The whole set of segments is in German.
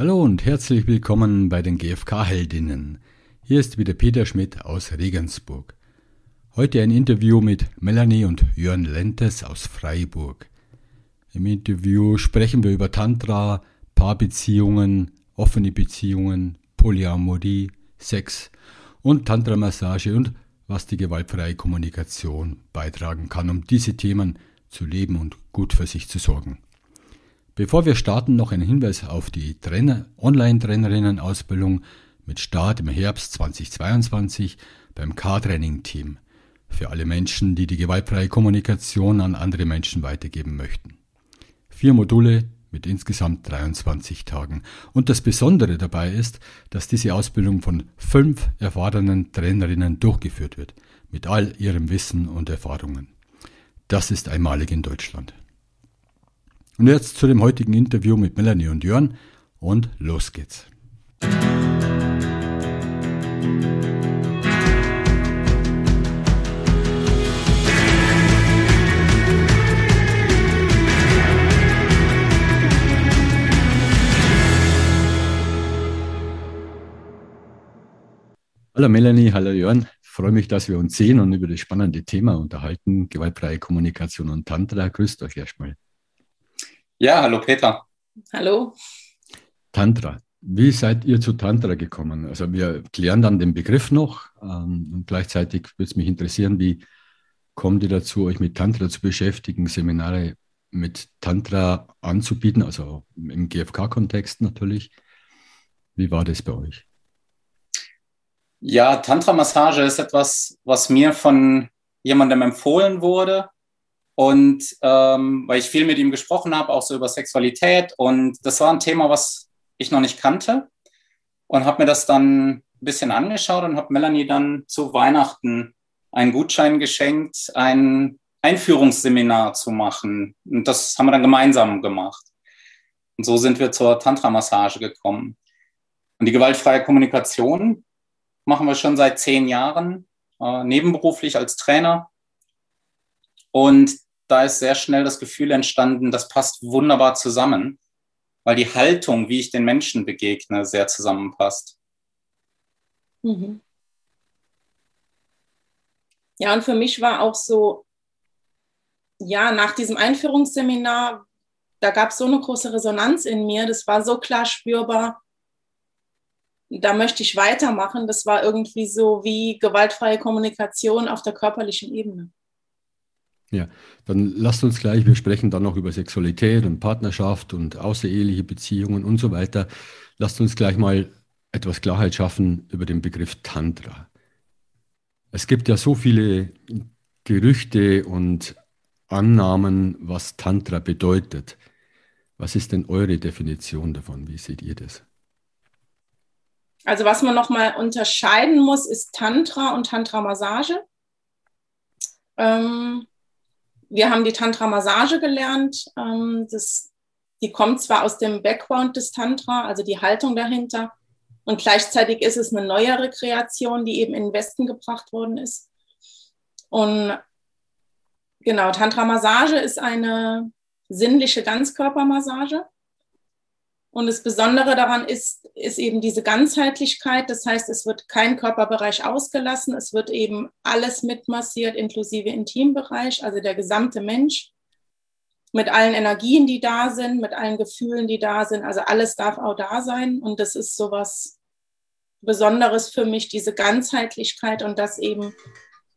Hallo und herzlich willkommen bei den GfK-Heldinnen. Hier ist wieder Peter Schmidt aus Regensburg. Heute ein Interview mit Melanie und Jörn Lentes aus Freiburg. Im Interview sprechen wir über Tantra, Paarbeziehungen, offene Beziehungen, Polyamorie, Sex und Tantra-Massage und was die gewaltfreie Kommunikation beitragen kann, um diese Themen zu leben und gut für sich zu sorgen. Bevor wir starten, noch ein Hinweis auf die Trainer, Online-Trainerinnen-Ausbildung mit Start im Herbst 2022 beim K-Training-Team für alle Menschen, die die gewaltfreie Kommunikation an andere Menschen weitergeben möchten. Vier Module mit insgesamt 23 Tagen. Und das Besondere dabei ist, dass diese Ausbildung von fünf erfahrenen Trainerinnen durchgeführt wird, mit all ihrem Wissen und Erfahrungen. Das ist einmalig in Deutschland. Und jetzt zu dem heutigen Interview mit Melanie und Jörn und los geht's. Hallo Melanie, hallo Jörn. Ich freue mich, dass wir uns sehen und über das spannende Thema unterhalten, gewaltfreie Kommunikation und Tantra. Grüßt euch erstmal. Ja, hallo Peter. Hallo. Tantra. Wie seid ihr zu Tantra gekommen? Also wir klären dann den Begriff noch ähm, und gleichzeitig würde es mich interessieren, wie kommt ihr dazu, euch mit Tantra zu beschäftigen, Seminare mit Tantra anzubieten, also im GFK-Kontext natürlich. Wie war das bei euch? Ja, Tantra-Massage ist etwas, was mir von jemandem empfohlen wurde. Und ähm, weil ich viel mit ihm gesprochen habe, auch so über Sexualität. Und das war ein Thema, was ich noch nicht kannte. Und habe mir das dann ein bisschen angeschaut und habe Melanie dann zu Weihnachten einen Gutschein geschenkt, ein Einführungsseminar zu machen. Und das haben wir dann gemeinsam gemacht. Und so sind wir zur Tantra-Massage gekommen. Und die gewaltfreie Kommunikation machen wir schon seit zehn Jahren, äh, nebenberuflich als Trainer. Und da ist sehr schnell das Gefühl entstanden, das passt wunderbar zusammen, weil die Haltung, wie ich den Menschen begegne, sehr zusammenpasst. Mhm. Ja, und für mich war auch so, ja, nach diesem Einführungsseminar, da gab es so eine große Resonanz in mir, das war so klar spürbar, da möchte ich weitermachen. Das war irgendwie so wie gewaltfreie Kommunikation auf der körperlichen Ebene. Ja, dann lasst uns gleich, wir sprechen dann noch über Sexualität und Partnerschaft und außereheliche Beziehungen und so weiter. Lasst uns gleich mal etwas Klarheit schaffen über den Begriff Tantra. Es gibt ja so viele Gerüchte und Annahmen, was Tantra bedeutet. Was ist denn eure Definition davon? Wie seht ihr das? Also was man nochmal unterscheiden muss, ist Tantra und Tantra-Massage. Ähm, wir haben die Tantra-Massage gelernt. Ähm, das, die kommt zwar aus dem Background des Tantra, also die Haltung dahinter, und gleichzeitig ist es eine neuere Kreation, die eben in den Westen gebracht worden ist. Und genau, Tantra-Massage ist eine sinnliche Ganzkörpermassage. Und das Besondere daran ist, ist eben diese Ganzheitlichkeit. Das heißt, es wird kein Körperbereich ausgelassen. Es wird eben alles mitmassiert, inklusive Intimbereich, also der gesamte Mensch. Mit allen Energien, die da sind, mit allen Gefühlen, die da sind. Also alles darf auch da sein. Und das ist so was Besonderes für mich, diese Ganzheitlichkeit und dass eben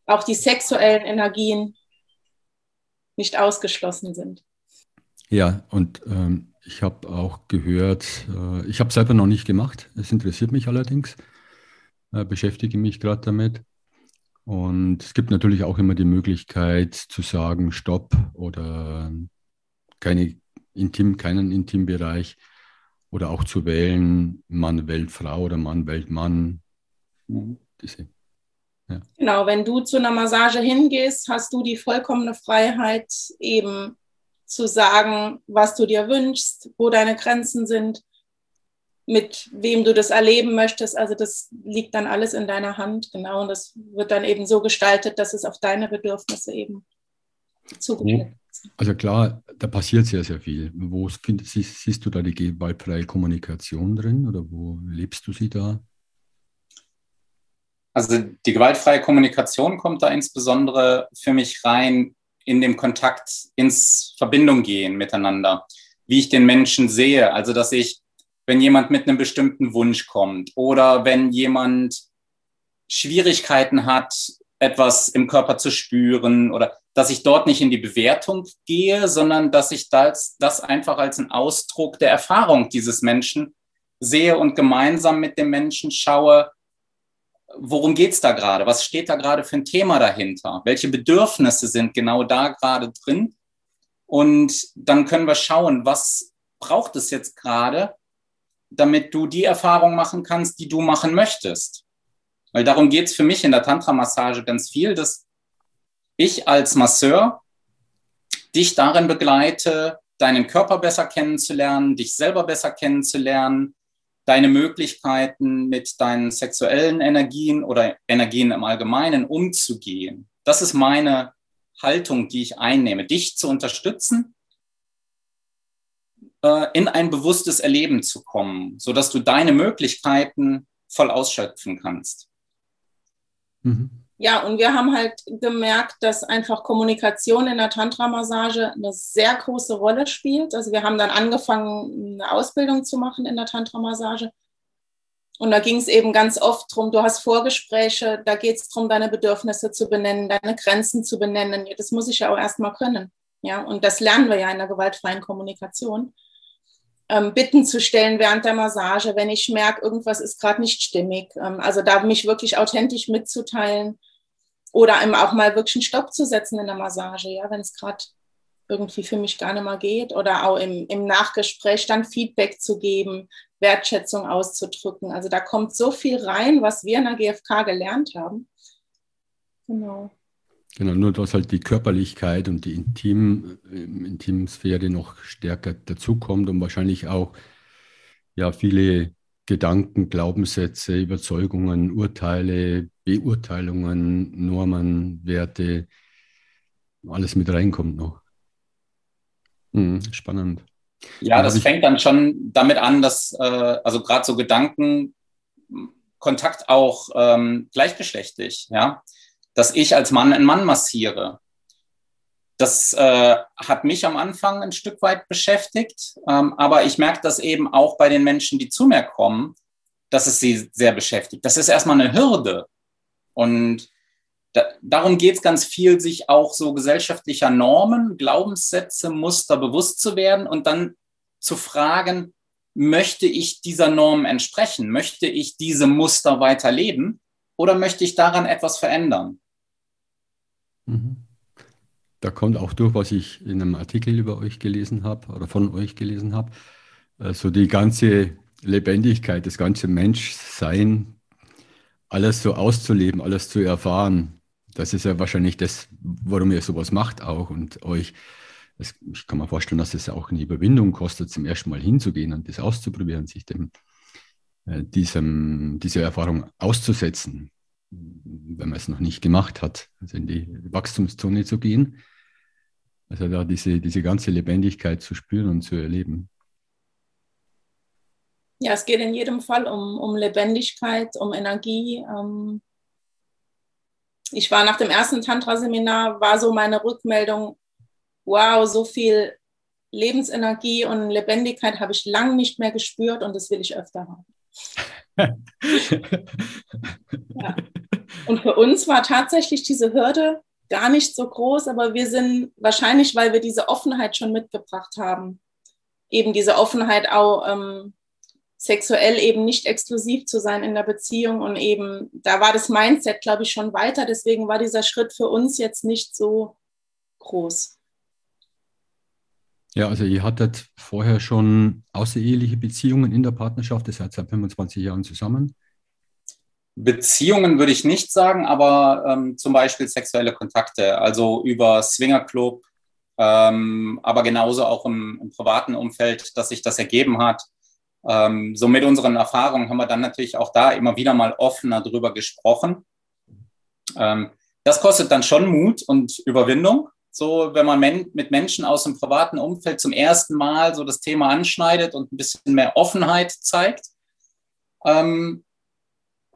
auch die sexuellen Energien nicht ausgeschlossen sind. Ja, und ähm ich habe auch gehört, äh, ich habe selber noch nicht gemacht, es interessiert mich allerdings, äh, beschäftige mich gerade damit. Und es gibt natürlich auch immer die Möglichkeit zu sagen, Stopp oder keine Intim, keinen Intimbereich oder auch zu wählen, Mann wählt Frau oder Mann wählt Mann. Diese, ja. Genau, wenn du zu einer Massage hingehst, hast du die vollkommene Freiheit, eben zu sagen, was du dir wünschst, wo deine Grenzen sind, mit wem du das erleben möchtest. Also das liegt dann alles in deiner Hand, genau. Und das wird dann eben so gestaltet, dass es auf deine Bedürfnisse eben zugeht. Also klar, da passiert sehr, sehr viel. Wo find, siehst, siehst du da die gewaltfreie Kommunikation drin oder wo lebst du sie da? Also die gewaltfreie Kommunikation kommt da insbesondere für mich rein in dem Kontakt ins Verbindung gehen miteinander, wie ich den Menschen sehe. Also dass ich, wenn jemand mit einem bestimmten Wunsch kommt oder wenn jemand Schwierigkeiten hat, etwas im Körper zu spüren oder dass ich dort nicht in die Bewertung gehe, sondern dass ich das, das einfach als einen Ausdruck der Erfahrung dieses Menschen sehe und gemeinsam mit dem Menschen schaue, worum geht es da gerade? Was steht da gerade für ein Thema dahinter? Welche Bedürfnisse sind genau da gerade drin? Und dann können wir schauen, was braucht es jetzt gerade, damit du die Erfahrung machen kannst, die du machen möchtest. Weil darum geht es für mich in der Tantra-Massage ganz viel, dass ich als Masseur dich darin begleite, deinen Körper besser kennenzulernen, dich selber besser kennenzulernen, deine Möglichkeiten mit deinen sexuellen Energien oder Energien im Allgemeinen umzugehen. Das ist meine Haltung, die ich einnehme, dich zu unterstützen, äh, in ein bewusstes Erleben zu kommen, sodass du deine Möglichkeiten voll ausschöpfen kannst. Mhm. Ja, und wir haben halt gemerkt, dass einfach Kommunikation in der Tantra-Massage eine sehr große Rolle spielt. Also wir haben dann angefangen, eine Ausbildung zu machen in der Tantra-Massage. Und da ging es eben ganz oft darum, du hast Vorgespräche, da geht es darum, deine Bedürfnisse zu benennen, deine Grenzen zu benennen. Das muss ich ja auch erstmal können. Ja, und das lernen wir ja in der gewaltfreien Kommunikation ähm, Bitten zu stellen während der Massage, wenn ich merke, irgendwas ist gerade nicht stimmig. Ähm, also da mich wirklich authentisch mitzuteilen oder eben auch mal wirklich einen Stopp zu setzen in der Massage, ja, wenn es gerade irgendwie für mich gar nicht mehr geht oder auch im, im Nachgespräch dann Feedback zu geben, Wertschätzung auszudrücken. Also da kommt so viel rein, was wir in der GfK gelernt haben. Genau. Genau, nur dass halt die Körperlichkeit und die Intim, äh, Intimsphäre noch stärker dazukommt und wahrscheinlich auch ja viele Gedanken, Glaubenssätze, Überzeugungen, Urteile, Beurteilungen, Normen, Werte, alles mit reinkommt noch. Hm, spannend. Ja, das fängt dann schon damit an, dass äh, also gerade so Gedanken, Kontakt auch ähm, gleichgeschlechtlich, ja dass ich als Mann einen Mann massiere. Das äh, hat mich am Anfang ein Stück weit beschäftigt, ähm, aber ich merke das eben auch bei den Menschen, die zu mir kommen, dass es sie sehr beschäftigt. Das ist erstmal eine Hürde. Und da, darum geht es ganz viel, sich auch so gesellschaftlicher Normen, Glaubenssätze, Muster bewusst zu werden und dann zu fragen, möchte ich dieser Norm entsprechen? Möchte ich diese Muster weiterleben? Oder möchte ich daran etwas verändern? Mhm. Da kommt auch durch, was ich in einem Artikel über euch gelesen habe oder von euch gelesen habe, also die ganze Lebendigkeit, das ganze Menschsein, alles so auszuleben, alles zu erfahren. Das ist ja wahrscheinlich das, warum ihr sowas macht auch und euch. Das, ich kann mir vorstellen, dass es auch eine Überwindung kostet, zum ersten Mal hinzugehen und das auszuprobieren, sich dem, äh, diesem, dieser Erfahrung auszusetzen wenn man es noch nicht gemacht hat, also in die Wachstumszone zu gehen. Also da diese, diese ganze Lebendigkeit zu spüren und zu erleben. Ja, es geht in jedem Fall um, um Lebendigkeit, um Energie. Ähm ich war nach dem ersten Tantra-Seminar, war so meine Rückmeldung, wow, so viel Lebensenergie und Lebendigkeit habe ich lange nicht mehr gespürt und das will ich öfter haben. ja. Und für uns war tatsächlich diese Hürde gar nicht so groß, aber wir sind wahrscheinlich, weil wir diese Offenheit schon mitgebracht haben, eben diese Offenheit auch ähm, sexuell eben nicht exklusiv zu sein in der Beziehung und eben, da war das Mindset, glaube ich, schon weiter. Deswegen war dieser Schritt für uns jetzt nicht so groß. Ja, also ihr hattet vorher schon außereheliche Beziehungen in der Partnerschaft, ihr seid seit 25 Jahren zusammen. Beziehungen würde ich nicht sagen, aber ähm, zum Beispiel sexuelle Kontakte, also über Swingerclub, ähm, aber genauso auch im, im, privaten Umfeld, dass sich das ergeben hat. Ähm, so mit unseren Erfahrungen haben wir dann natürlich auch da immer wieder mal offener drüber gesprochen. Ähm, das kostet dann schon Mut und Überwindung, so wenn man men mit Menschen aus dem privaten Umfeld zum ersten Mal so das Thema anschneidet und ein bisschen mehr Offenheit zeigt. Ähm,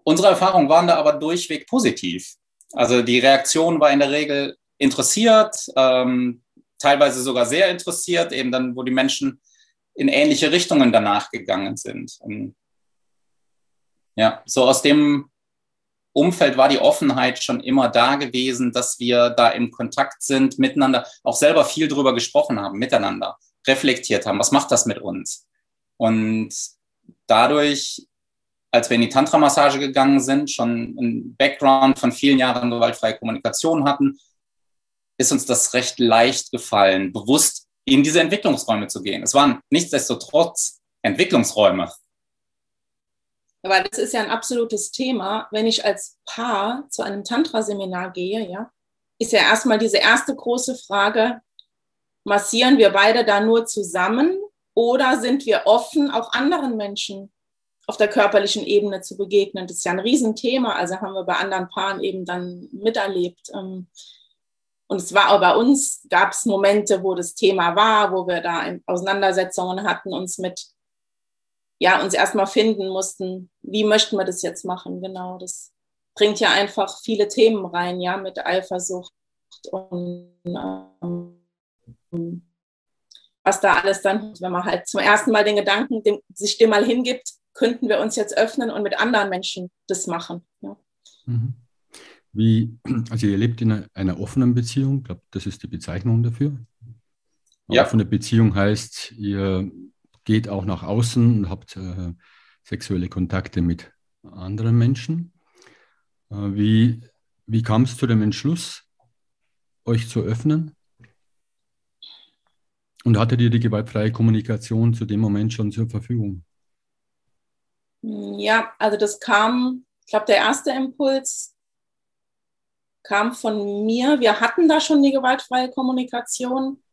unsere Erfahrungen waren da aber durchweg positiv. Also die Reaktion war in der Regel interessiert, ähm, teilweise sogar sehr interessiert, eben dann, wo die Menschen in ähnliche Richtungen danach gegangen sind. Und ja, so aus dem Umfeld war die Offenheit schon immer da gewesen, dass wir da im Kontakt sind, miteinander, auch selber viel drüber gesprochen haben, miteinander, reflektiert haben, was macht das mit uns? Und dadurch, als wir in die Tantra-Massage gegangen sind, schon ein Background von vielen Jahren gewaltfreie Kommunikation hatten, ist uns das recht leicht gefallen, bewusst in diese Entwicklungsräume zu gehen. Es waren nichtsdestotrotz Entwicklungsräume. Aber das ist ja ein absolutes Thema. Wenn ich als Paar zu einem Tantra-Seminar gehe, ja, ist ja erstmal diese erste große Frage, massieren wir beide da nur zusammen oder sind wir offen, auch anderen Menschen auf der körperlichen Ebene zu begegnen? Das ist ja ein Riesenthema. Also haben wir bei anderen Paaren eben dann miterlebt. Ähm, und es war auch bei uns, gab es Momente, wo das Thema war, wo wir da Auseinandersetzungen hatten, uns mit ja, uns erstmal finden mussten, wie möchten wir das jetzt machen, genau. Das bringt ja einfach viele Themen rein, ja, mit Eifersucht und ähm, was da alles dann, wenn man halt zum ersten Mal den Gedanken dem, sich dem mal hingibt, könnten wir uns jetzt öffnen und mit anderen Menschen das machen. Ja. Mhm. Wie, also ihr lebt in einer, einer offenen Beziehung, ich glaube, das ist die Bezeichnung dafür. Ja. Offene Beziehung heißt, ihr geht auch nach außen und habt äh, sexuelle Kontakte mit anderen Menschen. Äh, wie, wie kam es zu dem Entschluss, euch zu öffnen? Und hattet ihr die gewaltfreie Kommunikation zu dem Moment schon zur Verfügung? Ja, also das kam, ich glaube, der erste Impuls kam von mir. Wir hatten da schon die gewaltfreie Kommunikation.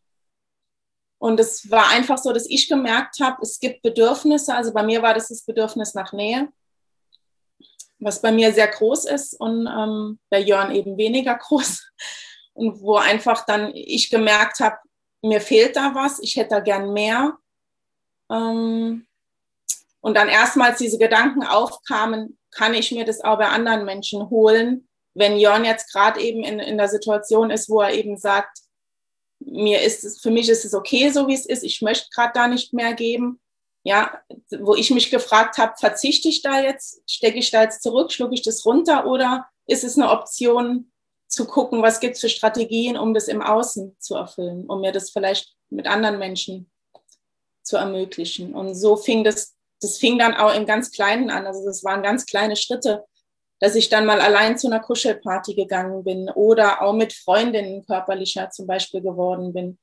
Und es war einfach so, dass ich gemerkt habe, es gibt Bedürfnisse. Also bei mir war das das Bedürfnis nach Nähe, was bei mir sehr groß ist und ähm, bei Jörn eben weniger groß. Und wo einfach dann ich gemerkt habe, mir fehlt da was, ich hätte da gern mehr. Ähm, und dann erstmals diese Gedanken aufkamen, kann ich mir das auch bei anderen Menschen holen, wenn Jörn jetzt gerade eben in, in der Situation ist, wo er eben sagt, mir ist es, für mich ist es okay, so wie es ist. Ich möchte gerade da nicht mehr geben. Ja, wo ich mich gefragt habe, verzichte ich da jetzt, stecke ich da jetzt zurück, schlucke ich das runter oder ist es eine Option zu gucken, was gibt es für Strategien, um das im Außen zu erfüllen, um mir das vielleicht mit anderen Menschen zu ermöglichen. Und so fing das, das fing dann auch im ganz Kleinen an. Also das waren ganz kleine Schritte, dass ich dann mal allein zu einer Kuschelparty gegangen bin oder auch mit Freundinnen körperlicher zum Beispiel geworden bin.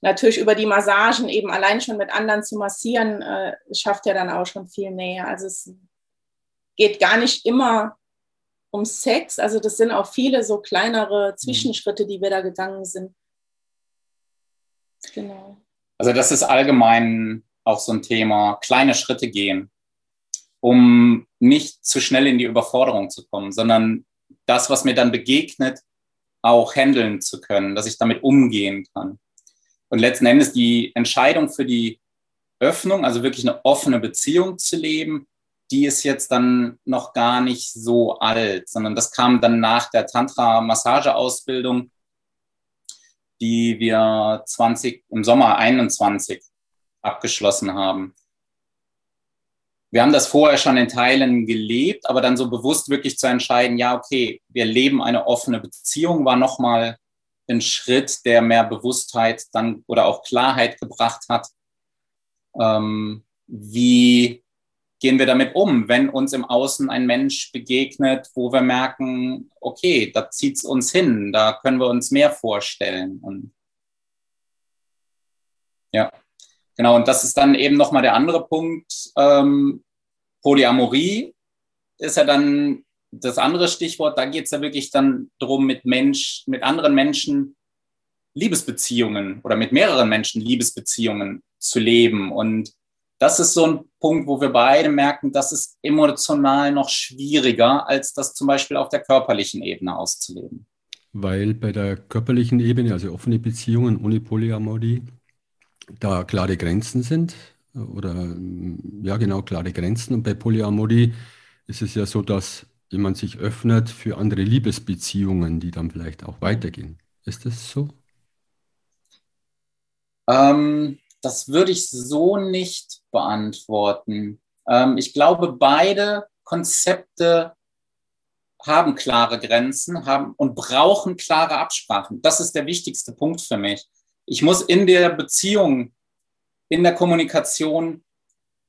Natürlich über die Massagen eben allein schon mit anderen zu massieren, äh, schafft ja dann auch schon viel näher. Also es geht gar nicht immer um Sex. Also das sind auch viele so kleinere Zwischenschritte, die wir da gegangen sind. Genau. Also das ist allgemein auch so ein Thema, kleine Schritte gehen um nicht zu schnell in die Überforderung zu kommen, sondern das, was mir dann begegnet, auch handeln zu können, dass ich damit umgehen kann. Und letzten Endes die Entscheidung für die Öffnung, also wirklich eine offene Beziehung zu leben, die ist jetzt dann noch gar nicht so alt, sondern das kam dann nach der Tantra-Massageausbildung, die wir 20, im Sommer 21 abgeschlossen haben wir haben das vorher schon in Teilen gelebt, aber dann so bewusst wirklich zu entscheiden, ja, okay, wir leben eine offene Beziehung, war nochmal ein Schritt, der mehr Bewusstheit dann oder auch Klarheit gebracht hat. Ähm, wie gehen wir damit um, wenn uns im Außen ein Mensch begegnet, wo wir merken, okay, da zieht es uns hin, da können wir uns mehr vorstellen. Und ja. Genau, und das ist dann eben nochmal der andere Punkt. Ähm, Polyamorie ist ja dann das andere Stichwort. Da geht es ja wirklich dann darum, mit Mensch, mit anderen Menschen Liebesbeziehungen oder mit mehreren Menschen Liebesbeziehungen zu leben. Und das ist so ein Punkt, wo wir beide merken, das ist emotional noch schwieriger, als das zum Beispiel auf der körperlichen Ebene auszuleben. weil bei der körperlichen Ebene, also offene Beziehungen ohne Polyamorie, da klare Grenzen sind oder ja genau klare Grenzen. Und bei Polyamorie ist es ja so, dass jemand sich öffnet für andere Liebesbeziehungen, die dann vielleicht auch weitergehen. Ist das so? Ähm, das würde ich so nicht beantworten. Ähm, ich glaube, beide Konzepte haben klare Grenzen haben und brauchen klare Absprachen. Das ist der wichtigste Punkt für mich. Ich muss in der Beziehung, in der Kommunikation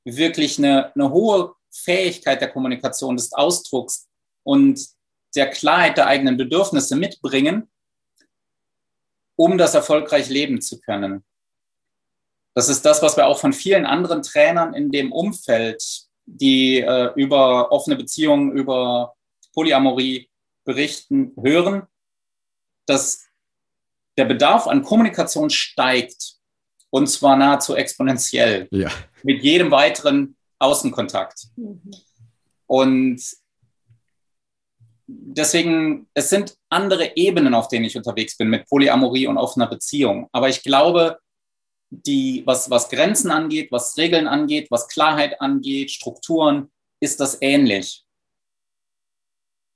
wirklich eine, eine hohe Fähigkeit der Kommunikation, des Ausdrucks und der Klarheit der eigenen Bedürfnisse mitbringen, um das erfolgreich leben zu können. Das ist das, was wir auch von vielen anderen Trainern in dem Umfeld, die äh, über offene Beziehungen, über Polyamorie berichten, hören, dass der Bedarf an Kommunikation steigt und zwar nahezu exponentiell ja. mit jedem weiteren Außenkontakt. Mhm. Und deswegen, es sind andere Ebenen, auf denen ich unterwegs bin mit Polyamorie und offener Beziehung. Aber ich glaube, die, was, was Grenzen angeht, was Regeln angeht, was Klarheit angeht, Strukturen, ist das ähnlich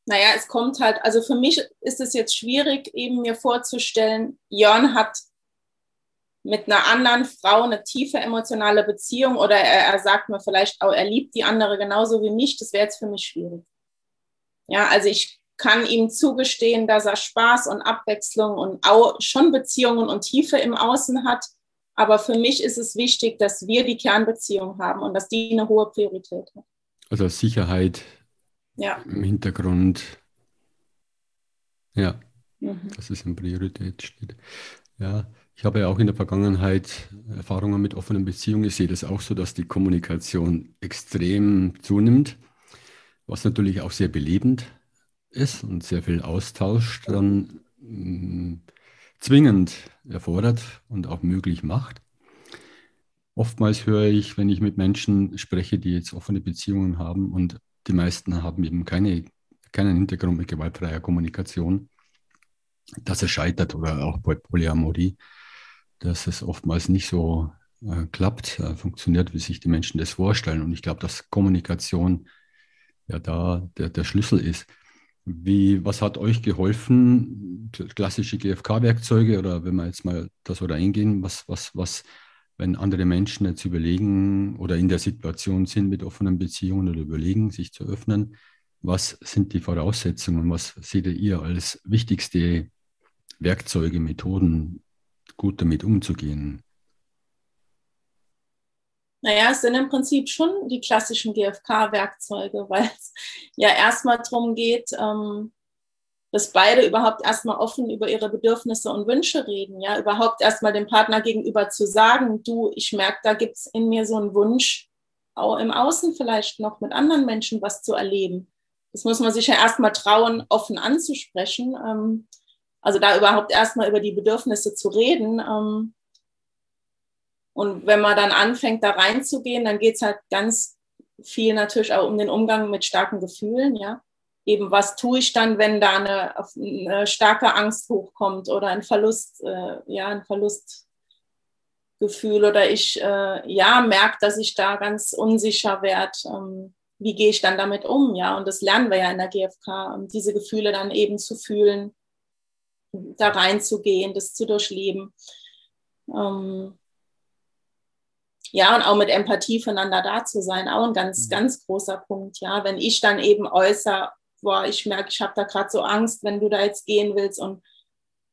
naja, es kommt halt, also für mich ist es jetzt schwierig, eben mir vorzustellen, Jörn hat mit einer anderen Frau eine tiefe emotionale Beziehung oder er, er sagt mir vielleicht auch, er liebt die andere genauso wie mich, das wäre jetzt für mich schwierig. Ja, also ich kann ihm zugestehen, dass er Spaß und Abwechslung und auch schon Beziehungen und Tiefe im Außen hat. Aber für mich ist es wichtig, dass wir die Kernbeziehung haben und dass die eine hohe Priorität hat. Also Sicherheit ja. im Hintergrund. Ja, mhm. dass es in Priorität steht. Ja, ich habe ja auch in der Vergangenheit Erfahrungen mit offenen Beziehungen. Ich sehe das auch so, dass die Kommunikation extrem zunimmt, was natürlich auch sehr belebend ist und sehr viel Austausch dann mh, mm, zwingend erfordert und auch möglich macht. Oftmals höre ich, wenn ich mit Menschen spreche, die jetzt offene Beziehungen haben und die meisten haben eben keine, keinen Hintergrund mit gewaltfreier Kommunikation, dass es scheitert oder auch bei Polyamorie, dass es oftmals nicht so äh, klappt, äh, funktioniert, wie sich die Menschen das vorstellen. Und ich glaube, dass Kommunikation ja da der, der Schlüssel ist. Wie, was hat euch geholfen? Klassische GFK-Werkzeuge oder wenn wir jetzt mal das oder eingehen, was, was, was wenn andere Menschen jetzt überlegen oder in der Situation sind mit offenen Beziehungen oder überlegen, sich zu öffnen, was sind die Voraussetzungen? Was seht ihr als wichtigste Werkzeuge, Methoden, gut damit umzugehen? Naja, es sind im Prinzip schon die klassischen GFK-Werkzeuge, weil es ja erstmal darum geht, ähm, dass beide überhaupt erstmal offen über ihre Bedürfnisse und Wünsche reden, ja, überhaupt erstmal dem Partner gegenüber zu sagen, du, ich merke, da gibt es in mir so einen Wunsch, auch im Außen vielleicht noch mit anderen Menschen was zu erleben. Das muss man sich ja erstmal trauen, offen anzusprechen. Ähm, also da überhaupt erstmal über die Bedürfnisse zu reden. Ähm, und wenn man dann anfängt, da reinzugehen, dann geht es halt ganz viel natürlich auch um den Umgang mit starken Gefühlen, ja eben, was tue ich dann, wenn da eine, eine starke Angst hochkommt oder ein Verlust, äh, ja, ein Verlustgefühl oder ich äh, ja merke, dass ich da ganz unsicher werde. Ähm, wie gehe ich dann damit um? Ja, und das lernen wir ja in der GfK, um diese Gefühle dann eben zu fühlen, da reinzugehen, das zu durchleben. Ähm, ja, und auch mit Empathie füreinander da zu sein, auch ein ganz, mhm. ganz großer Punkt. Ja, wenn ich dann eben äußere, boah, ich merke, ich habe da gerade so Angst, wenn du da jetzt gehen willst und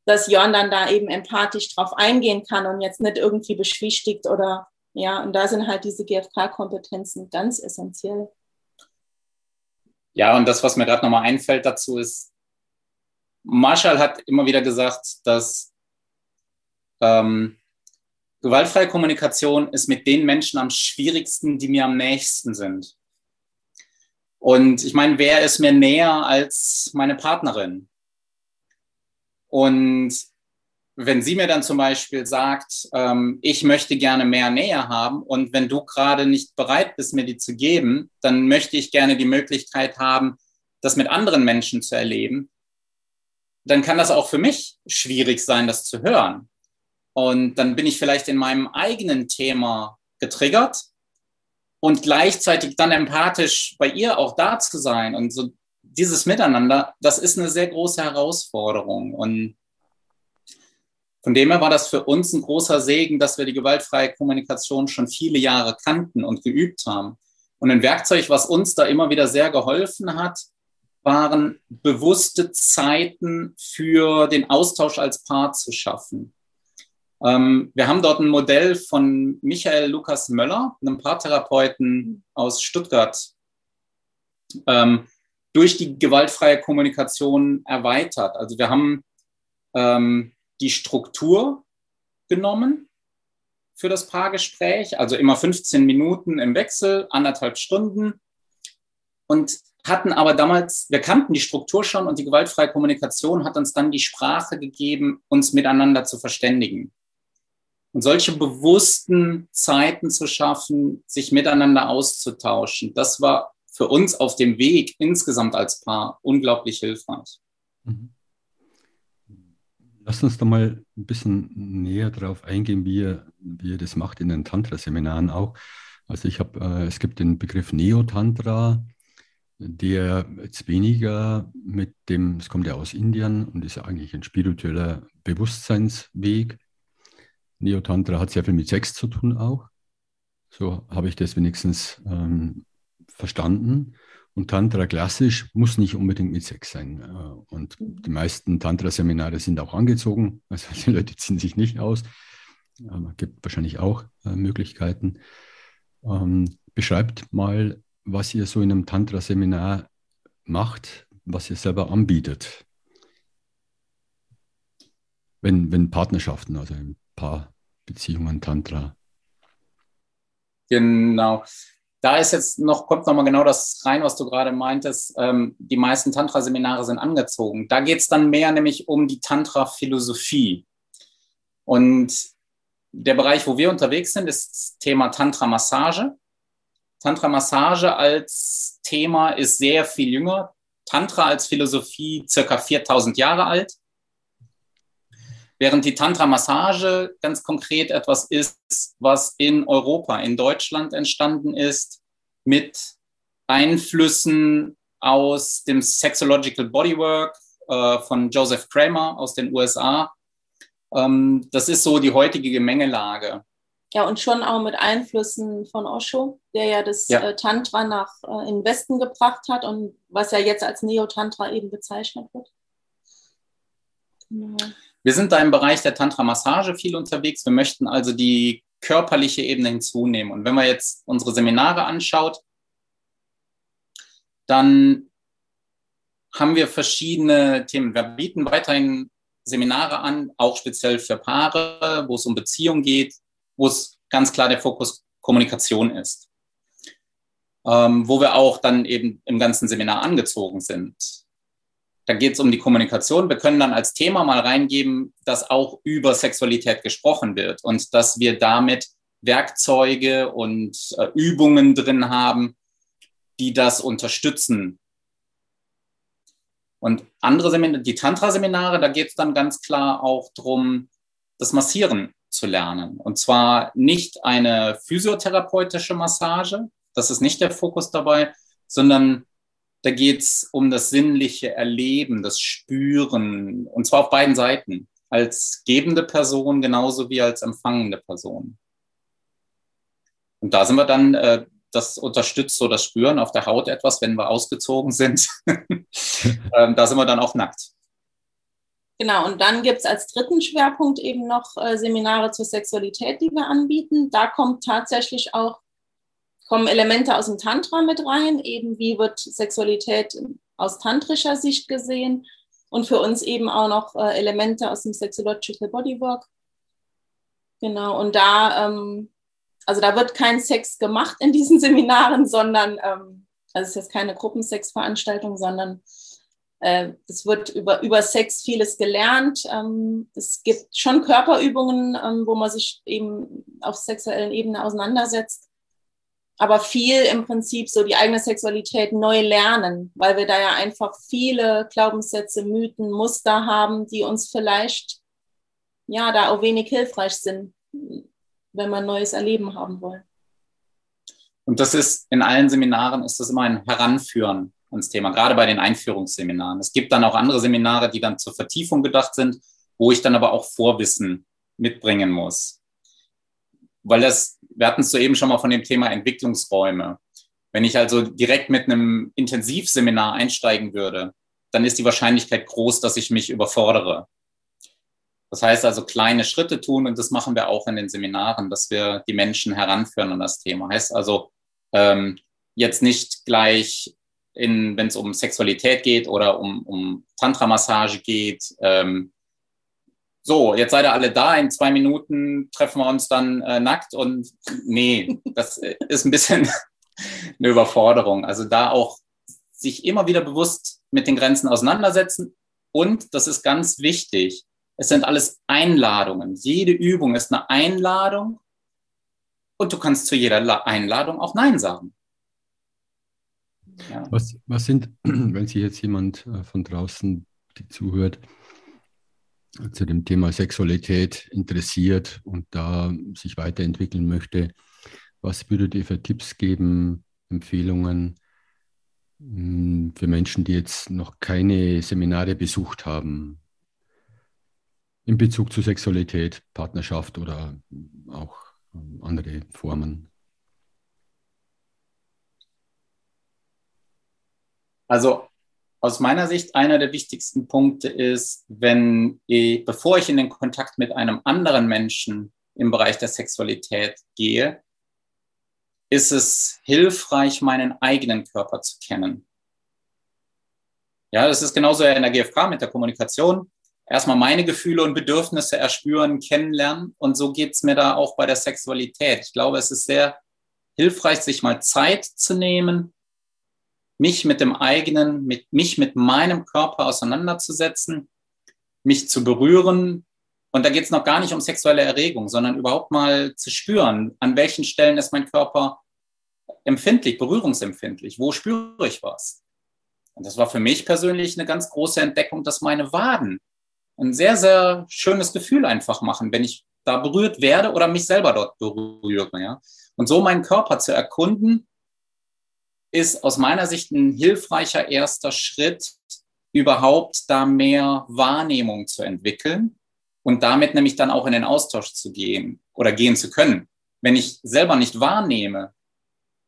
dass Jörn dann da eben empathisch drauf eingehen kann und jetzt nicht irgendwie beschwichtigt oder ja, und da sind halt diese GFK-Kompetenzen ganz essentiell. Ja, und das, was mir gerade nochmal einfällt dazu, ist, Marshall hat immer wieder gesagt, dass ähm, gewaltfreie Kommunikation ist mit den Menschen am schwierigsten, die mir am nächsten sind. Und ich meine, wer ist mir näher als meine Partnerin? Und wenn sie mir dann zum Beispiel sagt, ähm, ich möchte gerne mehr Nähe haben und wenn du gerade nicht bereit bist, mir die zu geben, dann möchte ich gerne die Möglichkeit haben, das mit anderen Menschen zu erleben, dann kann das auch für mich schwierig sein, das zu hören. Und dann bin ich vielleicht in meinem eigenen Thema getriggert und gleichzeitig dann empathisch bei ihr auch da zu sein. Und so dieses Miteinander, das ist eine sehr große Herausforderung. Und von dem her war das für uns ein großer Segen, dass wir die gewaltfreie Kommunikation schon viele Jahre kannten und geübt haben. Und ein Werkzeug, was uns da immer wieder sehr geholfen hat, waren bewusste Zeiten für den Austausch als Paar zu schaffen. Ähm, wir haben dort ein Modell von Michael Lukas Möller, einem Paartherapeuten aus Stuttgart, ähm, durch die gewaltfreie Kommunikation erweitert. Also wir haben ähm, die Struktur genommen für das Paargespräch, also immer 15 Minuten im Wechsel, anderthalb Stunden. Und hatten aber damals, wir kannten die Struktur schon und die gewaltfreie Kommunikation hat uns dann die Sprache gegeben, uns miteinander zu verständigen. Und solche bewussten Zeiten zu schaffen, sich miteinander auszutauschen, das war für uns auf dem Weg insgesamt als Paar unglaublich hilfreich. Mhm. Lass uns da mal ein bisschen näher darauf eingehen, wie ihr, wie ihr das macht in den Tantra-Seminaren auch. Also ich habe, äh, es gibt den Begriff Neo-Tantra, der jetzt weniger mit dem, es kommt ja aus Indien und ist ja eigentlich ein spiritueller Bewusstseinsweg. Neo-Tantra hat sehr viel mit Sex zu tun auch. So habe ich das wenigstens ähm, verstanden. Und Tantra klassisch muss nicht unbedingt mit Sex sein. Äh, und die meisten Tantra-Seminare sind auch angezogen. Also die Leute ziehen sich nicht aus. Aber es gibt wahrscheinlich auch äh, Möglichkeiten. Ähm, beschreibt mal, was ihr so in einem Tantra-Seminar macht, was ihr selber anbietet. Wenn, wenn Partnerschaften, also ein paar Beziehungen, Tantra. Genau da ist jetzt noch, kommt nochmal genau das rein, was du gerade meintest. Ähm, die meisten Tantra-Seminare sind angezogen. Da geht es dann mehr nämlich um die Tantra-Philosophie. Und der Bereich, wo wir unterwegs sind, ist das Thema Tantra-Massage. Tantra-Massage als Thema ist sehr viel jünger. Tantra als Philosophie circa 4000 Jahre alt. Während die Tantra-Massage ganz konkret etwas ist, was in Europa, in Deutschland entstanden ist, mit Einflüssen aus dem Sexological Bodywork äh, von Joseph Kramer aus den USA. Ähm, das ist so die heutige Gemengelage. Ja, und schon auch mit Einflüssen von Osho, der ja das ja. Äh, Tantra nach äh, in den Westen gebracht hat und was ja jetzt als Neo-Tantra eben bezeichnet wird. Genau. Wir sind da im Bereich der Tantra-Massage viel unterwegs. Wir möchten also die körperliche Ebene hinzunehmen. Und wenn man jetzt unsere Seminare anschaut, dann haben wir verschiedene Themen. Wir bieten weiterhin Seminare an, auch speziell für Paare, wo es um Beziehung geht, wo es ganz klar der Fokus Kommunikation ist. Ähm, wo wir auch dann eben im ganzen Seminar angezogen sind. Da geht es um die Kommunikation. Wir können dann als Thema mal reingeben, dass auch über Sexualität gesprochen wird und dass wir damit Werkzeuge und äh, Übungen drin haben, die das unterstützen. Und andere Seminare, die Tantra-Seminare, da geht es dann ganz klar auch darum, das Massieren zu lernen. Und zwar nicht eine physiotherapeutische Massage, das ist nicht der Fokus dabei, sondern da geht es um das sinnliche Erleben, das Spüren, und zwar auf beiden Seiten, als gebende Person genauso wie als empfangende Person. Und da sind wir dann, äh, das unterstützt so das Spüren auf der Haut etwas, wenn wir ausgezogen sind. ähm, da sind wir dann auch nackt. Genau, und dann gibt es als dritten Schwerpunkt eben noch äh, Seminare zur Sexualität, die wir anbieten. Da kommt tatsächlich auch kommen Elemente aus dem Tantra mit rein, eben wie wird Sexualität aus tantrischer Sicht gesehen und für uns eben auch noch äh, Elemente aus dem Sexological Bodywork. Genau, und da, ähm, also da wird kein Sex gemacht in diesen Seminaren, sondern, ähm, also es ist jetzt keine Gruppensexveranstaltung, sondern äh, es wird über, über Sex vieles gelernt. Ähm, es gibt schon Körperübungen, ähm, wo man sich eben auf sexuellen Ebene auseinandersetzt. Aber viel im Prinzip so die eigene Sexualität neu lernen, weil wir da ja einfach viele Glaubenssätze, Mythen, Muster haben, die uns vielleicht ja da auch wenig hilfreich sind, wenn wir neues Erleben haben wollen. Und das ist in allen Seminaren ist das immer ein Heranführen ans Thema, gerade bei den Einführungsseminaren. Es gibt dann auch andere Seminare, die dann zur Vertiefung gedacht sind, wo ich dann aber auch Vorwissen mitbringen muss. Weil das, wir hatten es soeben schon mal von dem Thema Entwicklungsräume. Wenn ich also direkt mit einem Intensivseminar einsteigen würde, dann ist die Wahrscheinlichkeit groß, dass ich mich überfordere. Das heißt also kleine Schritte tun und das machen wir auch in den Seminaren, dass wir die Menschen heranführen an das Thema. Heißt also ähm, jetzt nicht gleich, wenn es um Sexualität geht oder um, um Tantra-Massage geht, ähm, so, jetzt seid ihr alle da, in zwei Minuten treffen wir uns dann äh, nackt und nee, das ist ein bisschen eine Überforderung. Also da auch sich immer wieder bewusst mit den Grenzen auseinandersetzen und, das ist ganz wichtig, es sind alles Einladungen. Jede Übung ist eine Einladung und du kannst zu jeder Einladung auch Nein sagen. Ja. Was, was sind, wenn sich jetzt jemand äh, von draußen, zuhört, zu dem Thema Sexualität interessiert und da sich weiterentwickeln möchte, was würdet ihr für Tipps geben, Empfehlungen hm, für Menschen, die jetzt noch keine Seminare besucht haben? in Bezug zu Sexualität, Partnerschaft oder auch ähm, andere Formen? Also aus meiner Sicht einer der wichtigsten Punkte ist, wenn ich, bevor ich in den Kontakt mit einem anderen Menschen im Bereich der Sexualität gehe, ist es hilfreich, meinen eigenen Körper zu kennen. Ja, das ist genauso in der GfK mit der Kommunikation erstmal meine Gefühle und Bedürfnisse erspüren, kennenlernen. Und so geht es mir da auch bei der Sexualität. Ich glaube, es ist sehr hilfreich, sich mal Zeit zu nehmen, mich mit dem eigenen, mit, mich mit meinem Körper auseinanderzusetzen, mich zu berühren. Und da geht es noch gar nicht um sexuelle Erregung, sondern überhaupt mal zu spüren, an welchen Stellen ist mein Körper empfindlich, berührungsempfindlich, wo spüre ich was. Und das war für mich persönlich eine ganz große Entdeckung, dass meine Waden ein sehr, sehr schönes Gefühl einfach machen, wenn ich da berührt werde oder mich selber dort berühre. Ja? Und so meinen Körper zu erkunden, ist aus meiner Sicht ein hilfreicher erster Schritt, überhaupt da mehr Wahrnehmung zu entwickeln und damit nämlich dann auch in den Austausch zu gehen oder gehen zu können. Wenn ich selber nicht wahrnehme,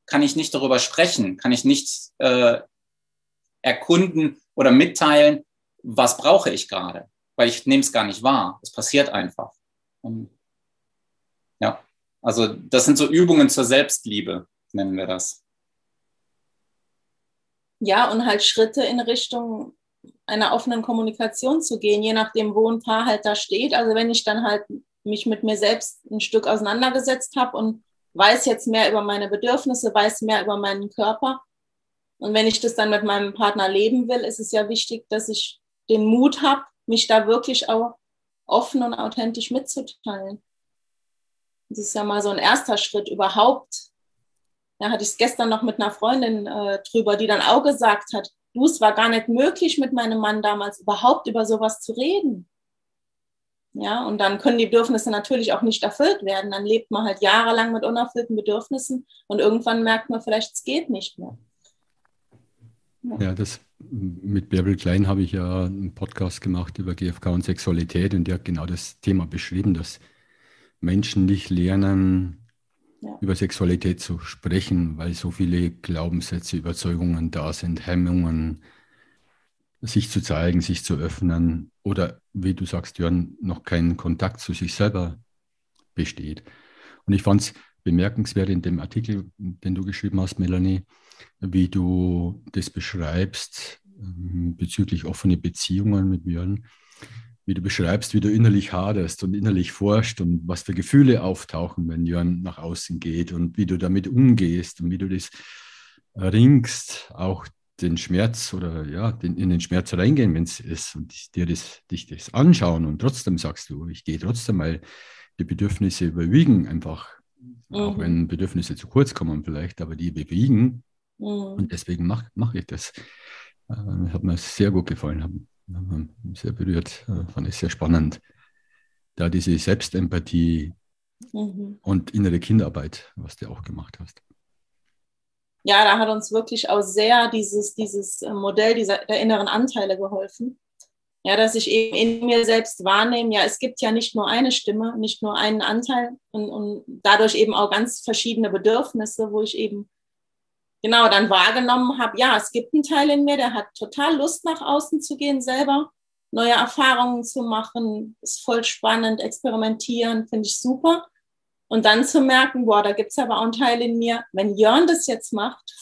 kann ich nicht darüber sprechen, kann ich nicht äh, erkunden oder mitteilen, was brauche ich gerade weil ich nehme es gar nicht wahr. Es passiert einfach. Und ja, also das sind so Übungen zur Selbstliebe, nennen wir das. Ja, und halt Schritte in Richtung einer offenen Kommunikation zu gehen, je nachdem, wo ein Paar halt da steht. Also wenn ich dann halt mich mit mir selbst ein Stück auseinandergesetzt habe und weiß jetzt mehr über meine Bedürfnisse, weiß mehr über meinen Körper. Und wenn ich das dann mit meinem Partner leben will, ist es ja wichtig, dass ich den Mut habe, mich da wirklich auch offen und authentisch mitzuteilen. Das ist ja mal so ein erster Schritt überhaupt. Da hatte ich es gestern noch mit einer Freundin äh, drüber, die dann auch gesagt hat, du, es war gar nicht möglich mit meinem Mann damals überhaupt über sowas zu reden. Ja, und dann können die Bedürfnisse natürlich auch nicht erfüllt werden. Dann lebt man halt jahrelang mit unerfüllten Bedürfnissen und irgendwann merkt man vielleicht, es geht nicht mehr. Ja, ja das mit Bärbel Klein habe ich ja einen Podcast gemacht über GFK und Sexualität und der hat genau das Thema beschrieben, dass Menschen nicht lernen, ja. über Sexualität zu sprechen, weil so viele Glaubenssätze, Überzeugungen da sind, Hemmungen, sich zu zeigen, sich zu öffnen oder, wie du sagst, Jörn, noch kein Kontakt zu sich selber besteht. Und ich fand es bemerkenswert in dem Artikel, den du geschrieben hast, Melanie, wie du das beschreibst ähm, bezüglich offene Beziehungen mit Björn, wie du beschreibst, wie du innerlich haderst und innerlich forscht und was für Gefühle auftauchen, wenn Jörn nach außen geht und wie du damit umgehst und wie du das ringst, auch den Schmerz oder ja, den, in den Schmerz reingehen, wenn es ist und dir das, dich das anschauen und trotzdem sagst du, ich gehe trotzdem, weil die Bedürfnisse überwiegen einfach mhm. auch wenn Bedürfnisse zu kurz kommen vielleicht, aber die bewegen. Mhm. Und deswegen mache mach ich das. Äh, hat mir sehr gut gefallen, sehr berührt, äh, fand ich sehr spannend. Da diese Selbstempathie mhm. und innere Kinderarbeit, was du auch gemacht hast. Ja, da hat uns wirklich auch sehr dieses, dieses äh, Modell dieser, der inneren Anteile geholfen. Ja, dass ich eben in mir selbst wahrnehme, ja, es gibt ja nicht nur eine Stimme, nicht nur einen Anteil und, und dadurch eben auch ganz verschiedene Bedürfnisse, wo ich eben genau dann wahrgenommen habe, ja, es gibt einen Teil in mir, der hat total Lust nach außen zu gehen selber, neue Erfahrungen zu machen, ist voll spannend, experimentieren, finde ich super. Und dann zu merken, boah, da gibt es aber auch einen Teil in mir, wenn Jörn das jetzt macht,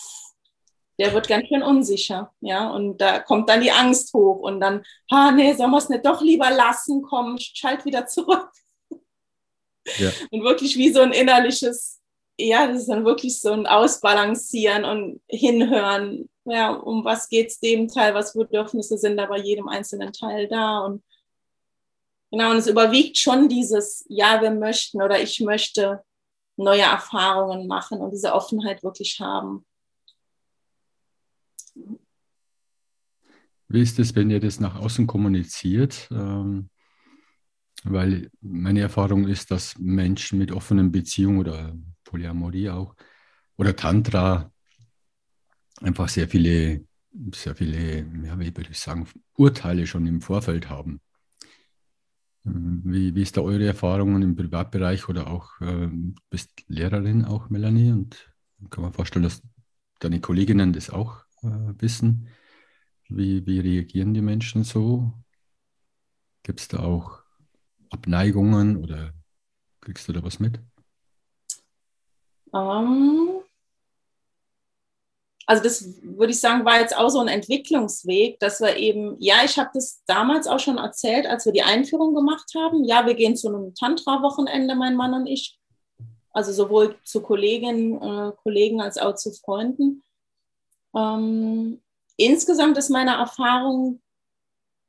der wird ganz schön unsicher, ja, und da kommt dann die Angst hoch und dann, ah, nee, sollen wir es nicht doch lieber lassen, komm, schalt wieder zurück. Ja. Und wirklich wie so ein innerliches, ja, das ist dann wirklich so ein Ausbalancieren und Hinhören, ja, um was geht es dem Teil, was Bedürfnisse sind da bei jedem einzelnen Teil da und genau, und es überwiegt schon dieses, ja, wir möchten oder ich möchte neue Erfahrungen machen und diese Offenheit wirklich haben. Wie ist es, wenn ihr das nach außen kommuniziert? Ähm, weil meine Erfahrung ist, dass Menschen mit offenen Beziehungen oder Polyamorie auch oder Tantra einfach sehr viele, sehr viele, ja, wie würde ich sagen, Urteile schon im Vorfeld haben. Wie, wie ist da eure Erfahrungen im Privatbereich oder auch, äh, bist Lehrerin auch, Melanie, und kann man vorstellen, dass deine Kolleginnen das auch äh, wissen. Wie, wie reagieren die Menschen so? Gibt es da auch Abneigungen oder kriegst du da was mit? Ähm, also das würde ich sagen, war jetzt auch so ein Entwicklungsweg, dass wir eben, ja, ich habe das damals auch schon erzählt, als wir die Einführung gemacht haben. Ja, wir gehen zu einem Tantra-Wochenende, mein Mann und ich. Also sowohl zu Kolleginnen, äh, Kollegen als auch zu Freunden. Ähm, insgesamt ist meine Erfahrung,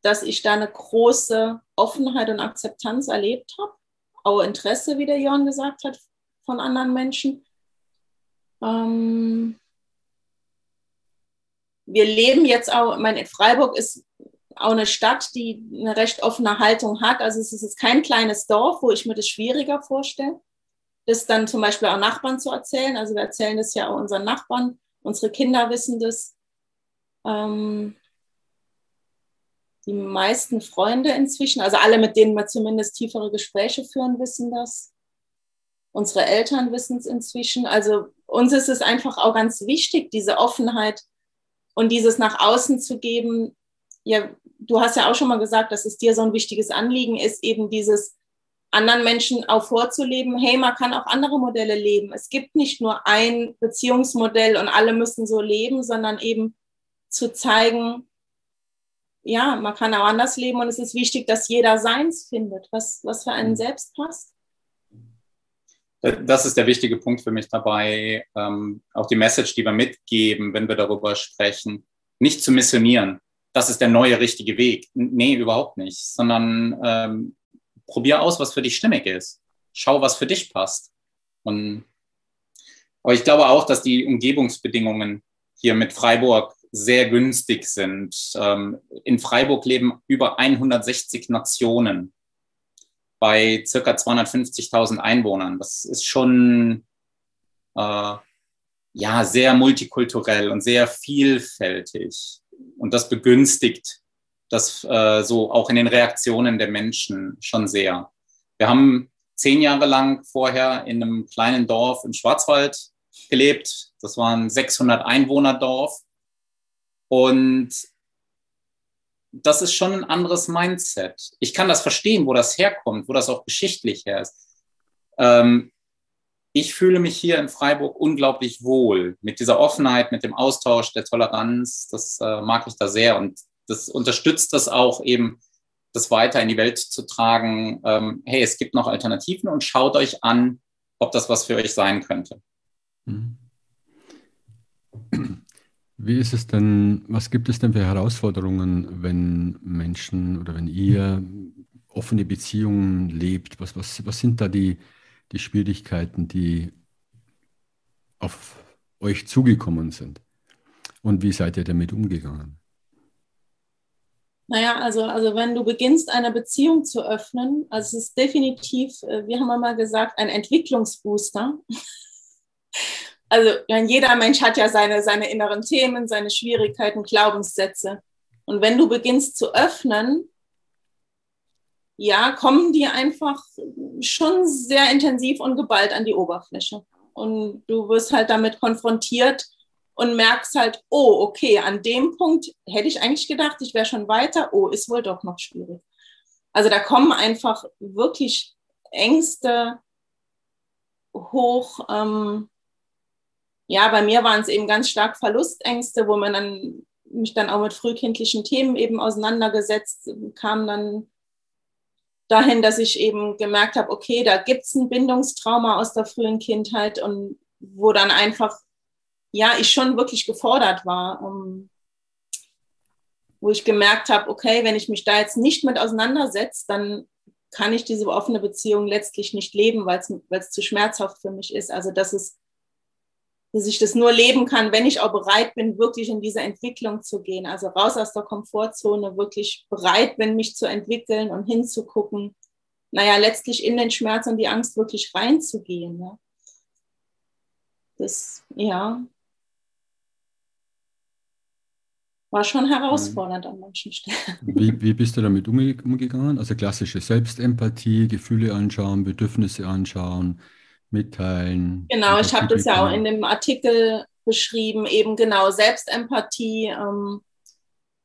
dass ich da eine große Offenheit und Akzeptanz erlebt habe. Auch Interesse, wie der Jörn gesagt hat, von anderen Menschen. Ähm, wir leben jetzt auch, meine Freiburg ist auch eine Stadt, die eine recht offene Haltung hat. Also es ist kein kleines Dorf, wo ich mir das schwieriger vorstelle, das dann zum Beispiel auch Nachbarn zu erzählen. Also wir erzählen das ja auch unseren Nachbarn, unsere Kinder wissen das. Ähm, die meisten Freunde inzwischen, also alle, mit denen wir zumindest tiefere Gespräche führen, wissen das. Unsere Eltern wissen es inzwischen. Also uns ist es einfach auch ganz wichtig, diese Offenheit und dieses nach außen zu geben, ja, du hast ja auch schon mal gesagt, dass es dir so ein wichtiges Anliegen ist, eben dieses anderen Menschen auch vorzuleben, hey, man kann auch andere Modelle leben. Es gibt nicht nur ein Beziehungsmodell und alle müssen so leben, sondern eben zu zeigen, ja, man kann auch anders leben und es ist wichtig, dass jeder seins findet, was, was für einen selbst passt das ist der wichtige Punkt für mich dabei, ähm, auch die Message, die wir mitgeben, wenn wir darüber sprechen, nicht zu missionieren. Das ist der neue richtige Weg. Nee, überhaupt nicht, sondern ähm, probier aus, was für dich stimmig ist. Schau, was für dich passt. Und, aber ich glaube auch, dass die Umgebungsbedingungen hier mit Freiburg sehr günstig sind. Ähm, in Freiburg leben über 160 Nationen bei circa 250.000 Einwohnern. Das ist schon äh, ja sehr multikulturell und sehr vielfältig. Und das begünstigt das äh, so auch in den Reaktionen der Menschen schon sehr. Wir haben zehn Jahre lang vorher in einem kleinen Dorf im Schwarzwald gelebt. Das war ein 600 Einwohner Dorf. Und das ist schon ein anderes Mindset. Ich kann das verstehen, wo das herkommt, wo das auch geschichtlich her ist. Ähm, ich fühle mich hier in Freiburg unglaublich wohl mit dieser Offenheit, mit dem Austausch, der Toleranz. Das äh, mag ich da sehr und das unterstützt das auch eben, das weiter in die Welt zu tragen. Ähm, hey, es gibt noch Alternativen und schaut euch an, ob das was für euch sein könnte. Mhm. Wie ist es denn, was gibt es denn für Herausforderungen, wenn Menschen oder wenn ihr offene Beziehungen lebt? Was, was, was sind da die, die Schwierigkeiten, die auf euch zugekommen sind? Und wie seid ihr damit umgegangen? Naja, also, also wenn du beginnst, eine Beziehung zu öffnen, also es ist definitiv, äh, wir haben einmal gesagt, ein Entwicklungsbooster. Also jeder Mensch hat ja seine, seine inneren Themen, seine Schwierigkeiten, Glaubenssätze. Und wenn du beginnst zu öffnen, ja, kommen die einfach schon sehr intensiv und geballt an die Oberfläche. Und du wirst halt damit konfrontiert und merkst halt, oh, okay, an dem Punkt hätte ich eigentlich gedacht, ich wäre schon weiter. Oh, ist wohl doch noch schwierig. Also da kommen einfach wirklich Ängste hoch. Ähm, ja, bei mir waren es eben ganz stark Verlustängste, wo man dann mich dann auch mit frühkindlichen Themen eben auseinandergesetzt, kam dann dahin, dass ich eben gemerkt habe, okay, da gibt es ein Bindungstrauma aus der frühen Kindheit und wo dann einfach, ja, ich schon wirklich gefordert war, um, wo ich gemerkt habe, okay, wenn ich mich da jetzt nicht mit auseinandersetze, dann kann ich diese offene Beziehung letztlich nicht leben, weil es zu schmerzhaft für mich ist. Also das ist dass ich das nur leben kann, wenn ich auch bereit bin, wirklich in diese Entwicklung zu gehen. Also raus aus der Komfortzone, wirklich bereit bin, mich zu entwickeln und hinzugucken. Naja, letztlich in den Schmerz und die Angst wirklich reinzugehen. Ja. Das, ja, war schon herausfordernd an manchen Stellen. Wie, wie bist du damit umgegangen? Also klassische Selbstempathie, Gefühle anschauen, Bedürfnisse anschauen, mitteilen. Genau, ich habe das ja auch in dem Artikel beschrieben, eben genau Selbstempathie. Ähm,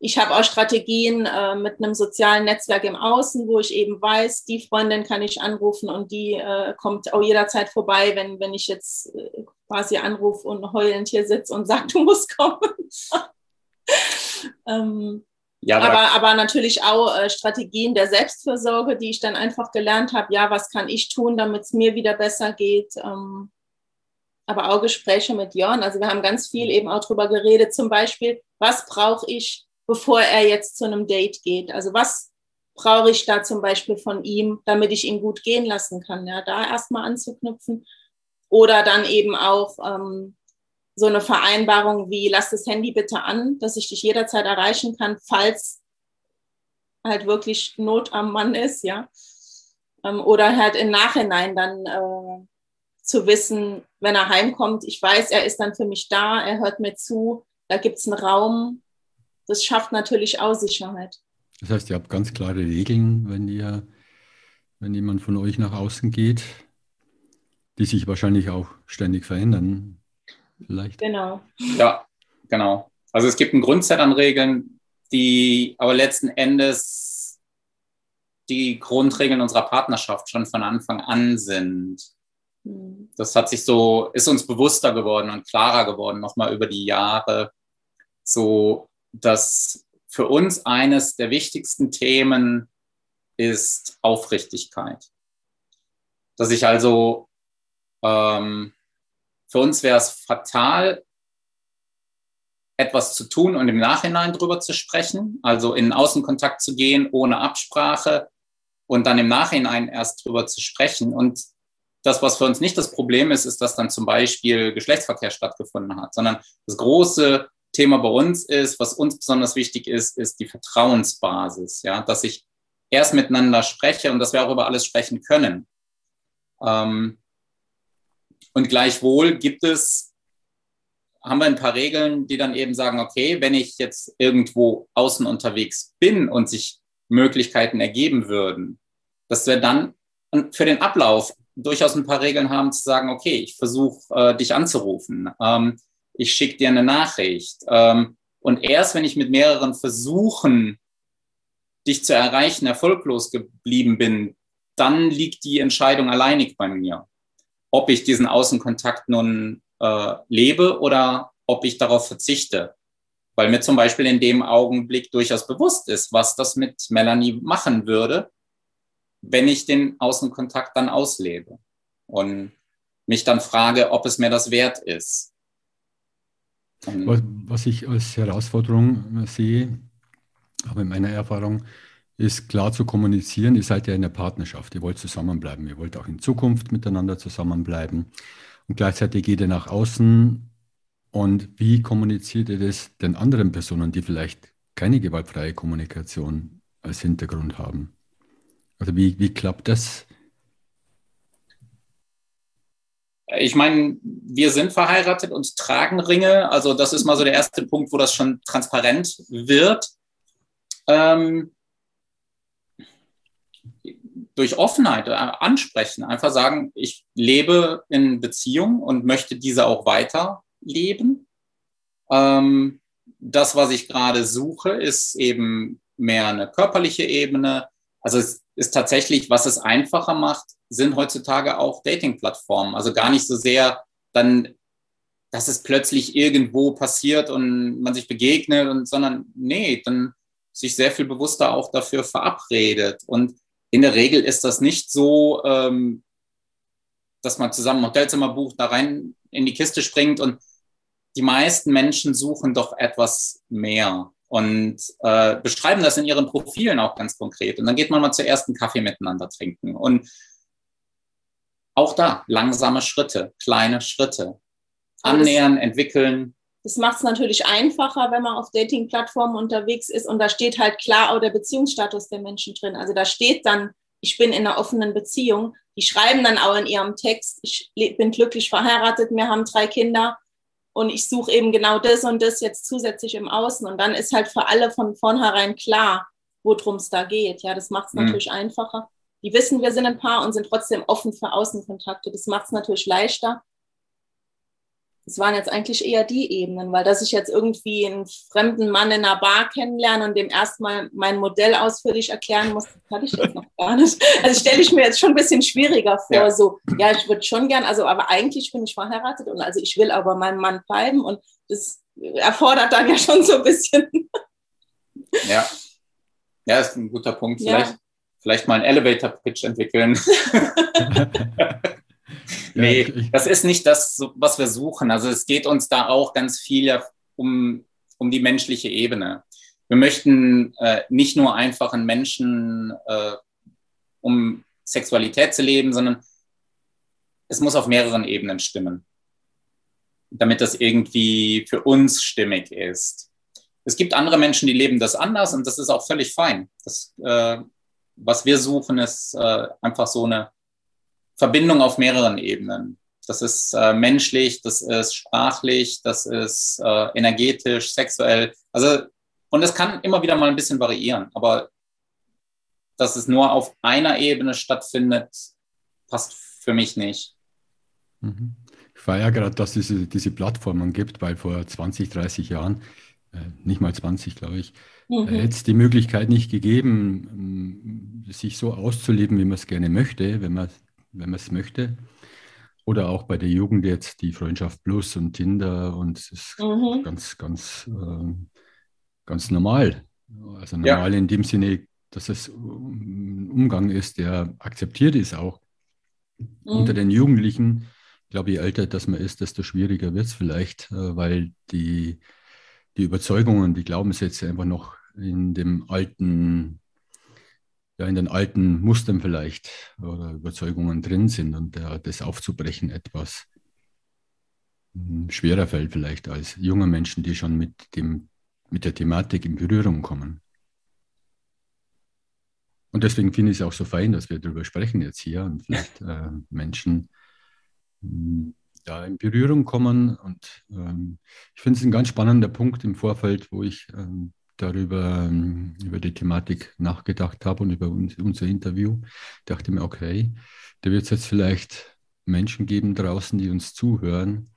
ich habe auch Strategien äh, mit einem sozialen Netzwerk im Außen, wo ich eben weiß, die Freundin kann ich anrufen und die äh, kommt auch jederzeit vorbei, wenn, wenn ich jetzt äh, quasi anrufe und heulend hier sitze und sage, du musst kommen. ähm, ja, aber, aber natürlich auch äh, Strategien der Selbstfürsorge, die ich dann einfach gelernt habe. Ja, was kann ich tun, damit es mir wieder besser geht? Ähm, aber auch Gespräche mit Jörn. Also wir haben ganz viel eben auch drüber geredet. Zum Beispiel, was brauche ich, bevor er jetzt zu einem Date geht? Also was brauche ich da zum Beispiel von ihm, damit ich ihn gut gehen lassen kann? Ja, da erstmal anzuknüpfen. Oder dann eben auch, ähm, so eine Vereinbarung wie, lass das Handy bitte an, dass ich dich jederzeit erreichen kann, falls halt wirklich Not am Mann ist, ja. Ähm, oder halt im Nachhinein dann äh, zu wissen, wenn er heimkommt, ich weiß, er ist dann für mich da, er hört mir zu, da gibt es einen Raum. Das schafft natürlich auch Sicherheit. Das heißt, ihr habt ganz klare Regeln, wenn ihr, wenn jemand von euch nach außen geht, die sich wahrscheinlich auch ständig verändern vielleicht. Genau. Ja, genau. Also es gibt ein Grundset an Regeln, die aber letzten Endes die Grundregeln unserer Partnerschaft schon von Anfang an sind. Hm. Das hat sich so, ist uns bewusster geworden und klarer geworden, nochmal über die Jahre, so dass für uns eines der wichtigsten Themen ist Aufrichtigkeit. Dass ich also ähm, für uns wäre es fatal, etwas zu tun und im Nachhinein drüber zu sprechen, also in Außenkontakt zu gehen ohne Absprache und dann im Nachhinein erst drüber zu sprechen. Und das, was für uns nicht das Problem ist, ist, dass dann zum Beispiel Geschlechtsverkehr stattgefunden hat, sondern das große Thema bei uns ist, was uns besonders wichtig ist, ist die Vertrauensbasis, ja, dass ich erst miteinander spreche und dass wir auch über alles sprechen können. Ähm, und gleichwohl gibt es, haben wir ein paar Regeln, die dann eben sagen, okay, wenn ich jetzt irgendwo außen unterwegs bin und sich Möglichkeiten ergeben würden, dass wir dann für den Ablauf durchaus ein paar Regeln haben, zu sagen, okay, ich versuche äh, dich anzurufen, ähm, ich schicke dir eine Nachricht. Ähm, und erst wenn ich mit mehreren Versuchen, dich zu erreichen, erfolglos geblieben bin, dann liegt die Entscheidung alleinig bei mir ob ich diesen Außenkontakt nun äh, lebe oder ob ich darauf verzichte. Weil mir zum Beispiel in dem Augenblick durchaus bewusst ist, was das mit Melanie machen würde, wenn ich den Außenkontakt dann auslebe und mich dann frage, ob es mir das wert ist. Was, was ich als Herausforderung sehe, aber in meiner Erfahrung, ist klar zu kommunizieren, ihr seid ja in der Partnerschaft, ihr wollt zusammenbleiben, ihr wollt auch in Zukunft miteinander zusammenbleiben. Und gleichzeitig geht ihr nach außen. Und wie kommuniziert ihr das den anderen Personen, die vielleicht keine gewaltfreie Kommunikation als Hintergrund haben? Also wie, wie klappt das? Ich meine, wir sind verheiratet und tragen Ringe. Also das ist mal so der erste Punkt, wo das schon transparent wird. Ähm, durch Offenheit äh, ansprechen, einfach sagen, ich lebe in Beziehung und möchte diese auch weiterleben. Ähm, das, was ich gerade suche, ist eben mehr eine körperliche Ebene. Also es ist tatsächlich, was es einfacher macht, sind heutzutage auch Dating-Plattformen. Also gar nicht so sehr dann, dass es plötzlich irgendwo passiert und man sich begegnet, und, sondern nee, dann sich sehr viel bewusster auch dafür verabredet. Und in der Regel ist das nicht so, ähm, dass man zusammen ein Hotelzimmer bucht, da rein in die Kiste springt und die meisten Menschen suchen doch etwas mehr und äh, beschreiben das in ihren Profilen auch ganz konkret. Und dann geht man mal zur ersten Kaffee miteinander trinken. Und auch da langsame Schritte, kleine Schritte. Annähern, entwickeln. Das macht es natürlich einfacher, wenn man auf Dating-Plattformen unterwegs ist und da steht halt klar auch der Beziehungsstatus der Menschen drin. Also da steht dann, ich bin in einer offenen Beziehung. Die schreiben dann auch in ihrem Text, ich bin glücklich verheiratet, wir haben drei Kinder und ich suche eben genau das und das jetzt zusätzlich im Außen. Und dann ist halt für alle von vornherein klar, worum es da geht. Ja, das macht es mhm. natürlich einfacher. Die wissen, wir sind ein Paar und sind trotzdem offen für Außenkontakte. Das macht es natürlich leichter. Das waren jetzt eigentlich eher die Ebenen, weil dass ich jetzt irgendwie einen fremden Mann in einer Bar kennenlerne und dem erstmal mein Modell ausführlich erklären muss, das hatte ich jetzt noch gar nicht. Also stelle ich mir jetzt schon ein bisschen schwieriger vor, ja. so, ja, ich würde schon gern, also aber eigentlich bin ich verheiratet und also ich will aber meinem Mann bleiben und das erfordert dann ja schon so ein bisschen. Ja, ja, ist ein guter Punkt. Vielleicht, ja. vielleicht mal einen Elevator-Pitch entwickeln. nee, das ist nicht das, was wir suchen. Also es geht uns da auch ganz viel um, um die menschliche Ebene. Wir möchten äh, nicht nur einfach einen Menschen, äh, um Sexualität zu leben, sondern es muss auf mehreren Ebenen stimmen, damit das irgendwie für uns stimmig ist. Es gibt andere Menschen, die leben das anders und das ist auch völlig fein. Das, äh, was wir suchen, ist äh, einfach so eine Verbindung auf mehreren Ebenen. Das ist äh, menschlich, das ist sprachlich, das ist äh, energetisch, sexuell. Also, und es kann immer wieder mal ein bisschen variieren, aber dass es nur auf einer Ebene stattfindet, passt für mich nicht. Mhm. Ich feiere gerade, dass es diese, diese Plattformen gibt, weil vor 20, 30 Jahren, äh, nicht mal 20, glaube ich, mhm. hätte es die Möglichkeit nicht gegeben, sich so auszuleben, wie man es gerne möchte, wenn man wenn man es möchte. Oder auch bei der Jugend jetzt die Freundschaft Plus und Tinder und es ist mhm. ganz, ganz, äh, ganz normal. Also normal ja. in dem Sinne, dass es ein Umgang ist, der akzeptiert ist auch mhm. unter den Jugendlichen. Ich glaube, je älter das man ist, desto schwieriger wird es vielleicht, äh, weil die, die Überzeugungen, die Glaubenssätze einfach noch in dem alten ja, in den alten Mustern vielleicht oder Überzeugungen drin sind und äh, das aufzubrechen etwas hm, schwerer fällt vielleicht als junge Menschen, die schon mit, dem, mit der Thematik in Berührung kommen. Und deswegen finde ich es auch so fein, dass wir darüber sprechen jetzt hier und vielleicht äh, Menschen hm, da in Berührung kommen. Und ähm, ich finde es ein ganz spannender Punkt im Vorfeld, wo ich ähm, darüber, ähm, über die Thematik nachgedacht habe und über uns, unser Interview, dachte mir, okay, da wird es jetzt vielleicht Menschen geben draußen, die uns zuhören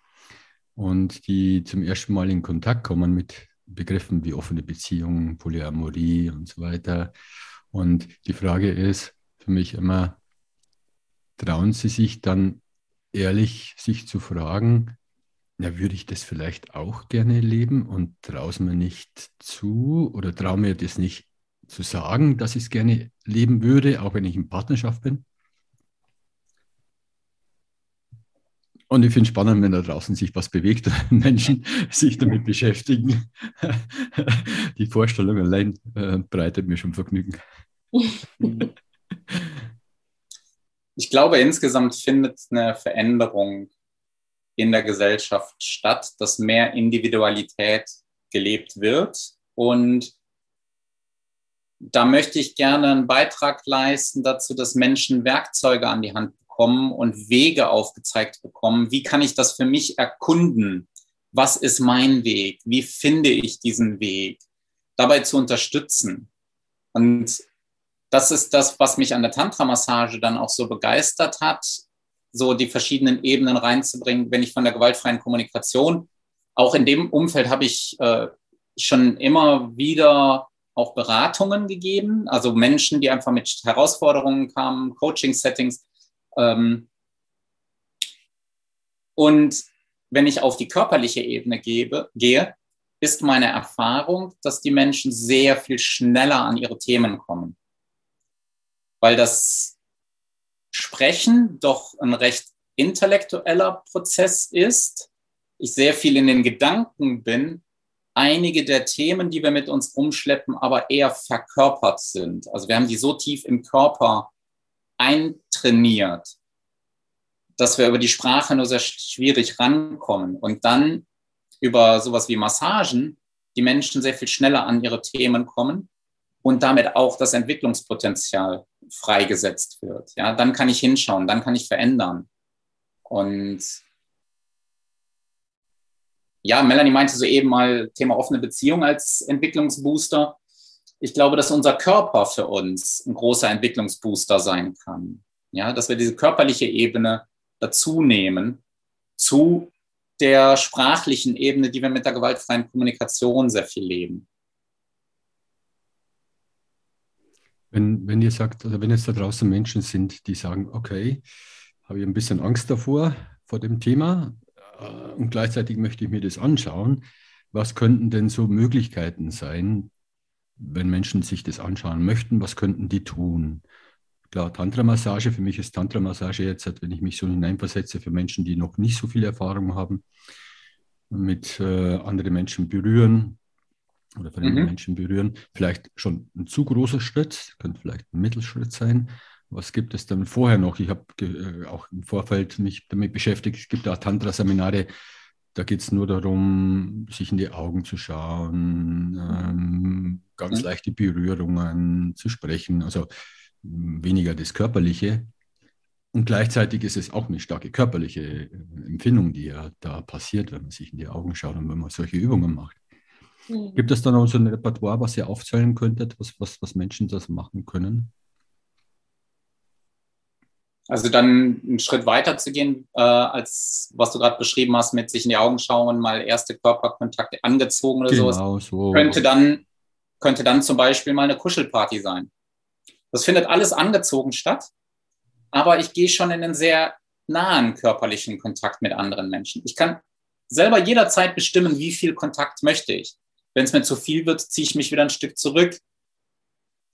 und die zum ersten Mal in Kontakt kommen mit Begriffen wie offene Beziehungen, Polyamorie und so weiter. Und die Frage ist für mich immer, trauen Sie sich dann ehrlich, sich zu fragen, ja, würde ich das vielleicht auch gerne leben und traue es mir nicht zu oder traue mir das nicht zu sagen, dass ich es gerne leben würde, auch wenn ich in Partnerschaft bin? Und ich finde es spannend, wenn da draußen sich was bewegt und Menschen sich damit beschäftigen. Die Vorstellung allein äh, bereitet mir schon Vergnügen. Ich glaube, insgesamt findet eine Veränderung in der Gesellschaft statt, dass mehr Individualität gelebt wird. Und da möchte ich gerne einen Beitrag leisten dazu, dass Menschen Werkzeuge an die Hand bekommen und Wege aufgezeigt bekommen. Wie kann ich das für mich erkunden? Was ist mein Weg? Wie finde ich diesen Weg? Dabei zu unterstützen. Und das ist das, was mich an der Tantra-Massage dann auch so begeistert hat, so die verschiedenen Ebenen reinzubringen, wenn ich von der gewaltfreien Kommunikation, auch in dem Umfeld habe ich äh, schon immer wieder auch Beratungen gegeben, also Menschen, die einfach mit Herausforderungen kamen, Coaching-Settings. Ähm, und wenn ich auf die körperliche Ebene gebe, gehe, ist meine Erfahrung, dass die Menschen sehr viel schneller an ihre Themen kommen weil das Sprechen doch ein recht intellektueller Prozess ist. Ich sehr viel in den Gedanken bin, einige der Themen, die wir mit uns rumschleppen, aber eher verkörpert sind. Also wir haben die so tief im Körper eintrainiert, dass wir über die Sprache nur sehr schwierig rankommen. Und dann über sowas wie Massagen die Menschen sehr viel schneller an ihre Themen kommen und damit auch das Entwicklungspotenzial freigesetzt wird. Ja, dann kann ich hinschauen, dann kann ich verändern. Und ja, Melanie meinte soeben mal Thema offene Beziehung als Entwicklungsbooster. Ich glaube, dass unser Körper für uns ein großer Entwicklungsbooster sein kann. Ja, dass wir diese körperliche Ebene dazu nehmen zu der sprachlichen Ebene, die wir mit der gewaltfreien Kommunikation sehr viel leben. Wenn, wenn ihr sagt, oder wenn jetzt da draußen Menschen sind, die sagen, okay, habe ich ein bisschen Angst davor, vor dem Thema äh, und gleichzeitig möchte ich mir das anschauen, was könnten denn so Möglichkeiten sein, wenn Menschen sich das anschauen möchten, was könnten die tun? Klar, Tantra-Massage, für mich ist Tantra-Massage jetzt, wenn ich mich so hineinversetze, für Menschen, die noch nicht so viel Erfahrung haben, mit äh, anderen Menschen berühren, oder fremde mhm. Menschen berühren. Vielleicht schon ein zu großer Schritt, könnte vielleicht ein Mittelschritt sein. Was gibt es dann vorher noch? Ich habe äh, auch im Vorfeld mich damit beschäftigt. Es gibt auch Tantra-Seminare, da geht es nur darum, sich in die Augen zu schauen, ähm, ganz mhm. leichte Berührungen zu sprechen, also weniger das Körperliche. Und gleichzeitig ist es auch eine starke körperliche äh, Empfindung, die ja da passiert, wenn man sich in die Augen schaut und wenn man solche Übungen macht. Mhm. Gibt es dann auch so ein Repertoire, was ihr aufzählen könntet, was, was, was Menschen das machen können? Also dann einen Schritt weiter zu gehen, äh, als was du gerade beschrieben hast, mit sich in die Augen schauen, mal erste Körperkontakte angezogen oder genau, sowas, so. könnte dann könnte dann zum Beispiel mal eine Kuschelparty sein. Das findet alles angezogen statt, aber ich gehe schon in einen sehr nahen körperlichen Kontakt mit anderen Menschen. Ich kann selber jederzeit bestimmen, wie viel Kontakt möchte ich. Wenn es mir zu viel wird, ziehe ich mich wieder ein Stück zurück.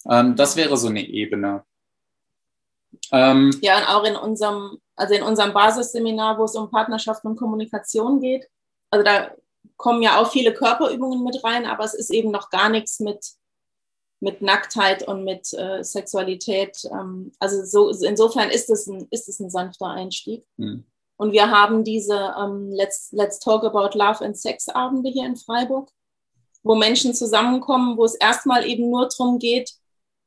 Ähm, das wäre so eine Ebene. Ähm, ja, und auch in unserem, also in unserem Basisseminar, wo es um Partnerschaften und Kommunikation geht, also da kommen ja auch viele Körperübungen mit rein, aber es ist eben noch gar nichts mit, mit Nacktheit und mit äh, Sexualität. Ähm, also so, insofern ist es ein, ist es ein sanfter Einstieg. Hm. Und wir haben diese ähm, Let's, Let's Talk About Love and Sex Abende hier in Freiburg wo Menschen zusammenkommen, wo es erstmal eben nur darum geht,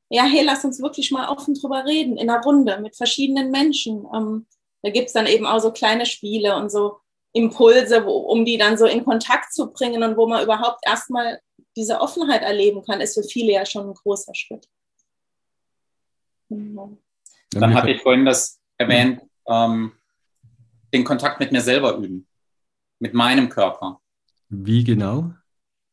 ja, hey, lass uns wirklich mal offen drüber reden, in einer Runde mit verschiedenen Menschen. Ähm, da gibt es dann eben auch so kleine Spiele und so Impulse, wo, um die dann so in Kontakt zu bringen und wo man überhaupt erstmal diese Offenheit erleben kann, ist für viele ja schon ein großer Schritt. Mhm. Dann hatte ich vorhin das erwähnt, ähm, den Kontakt mit mir selber üben, mit meinem Körper. Wie genau?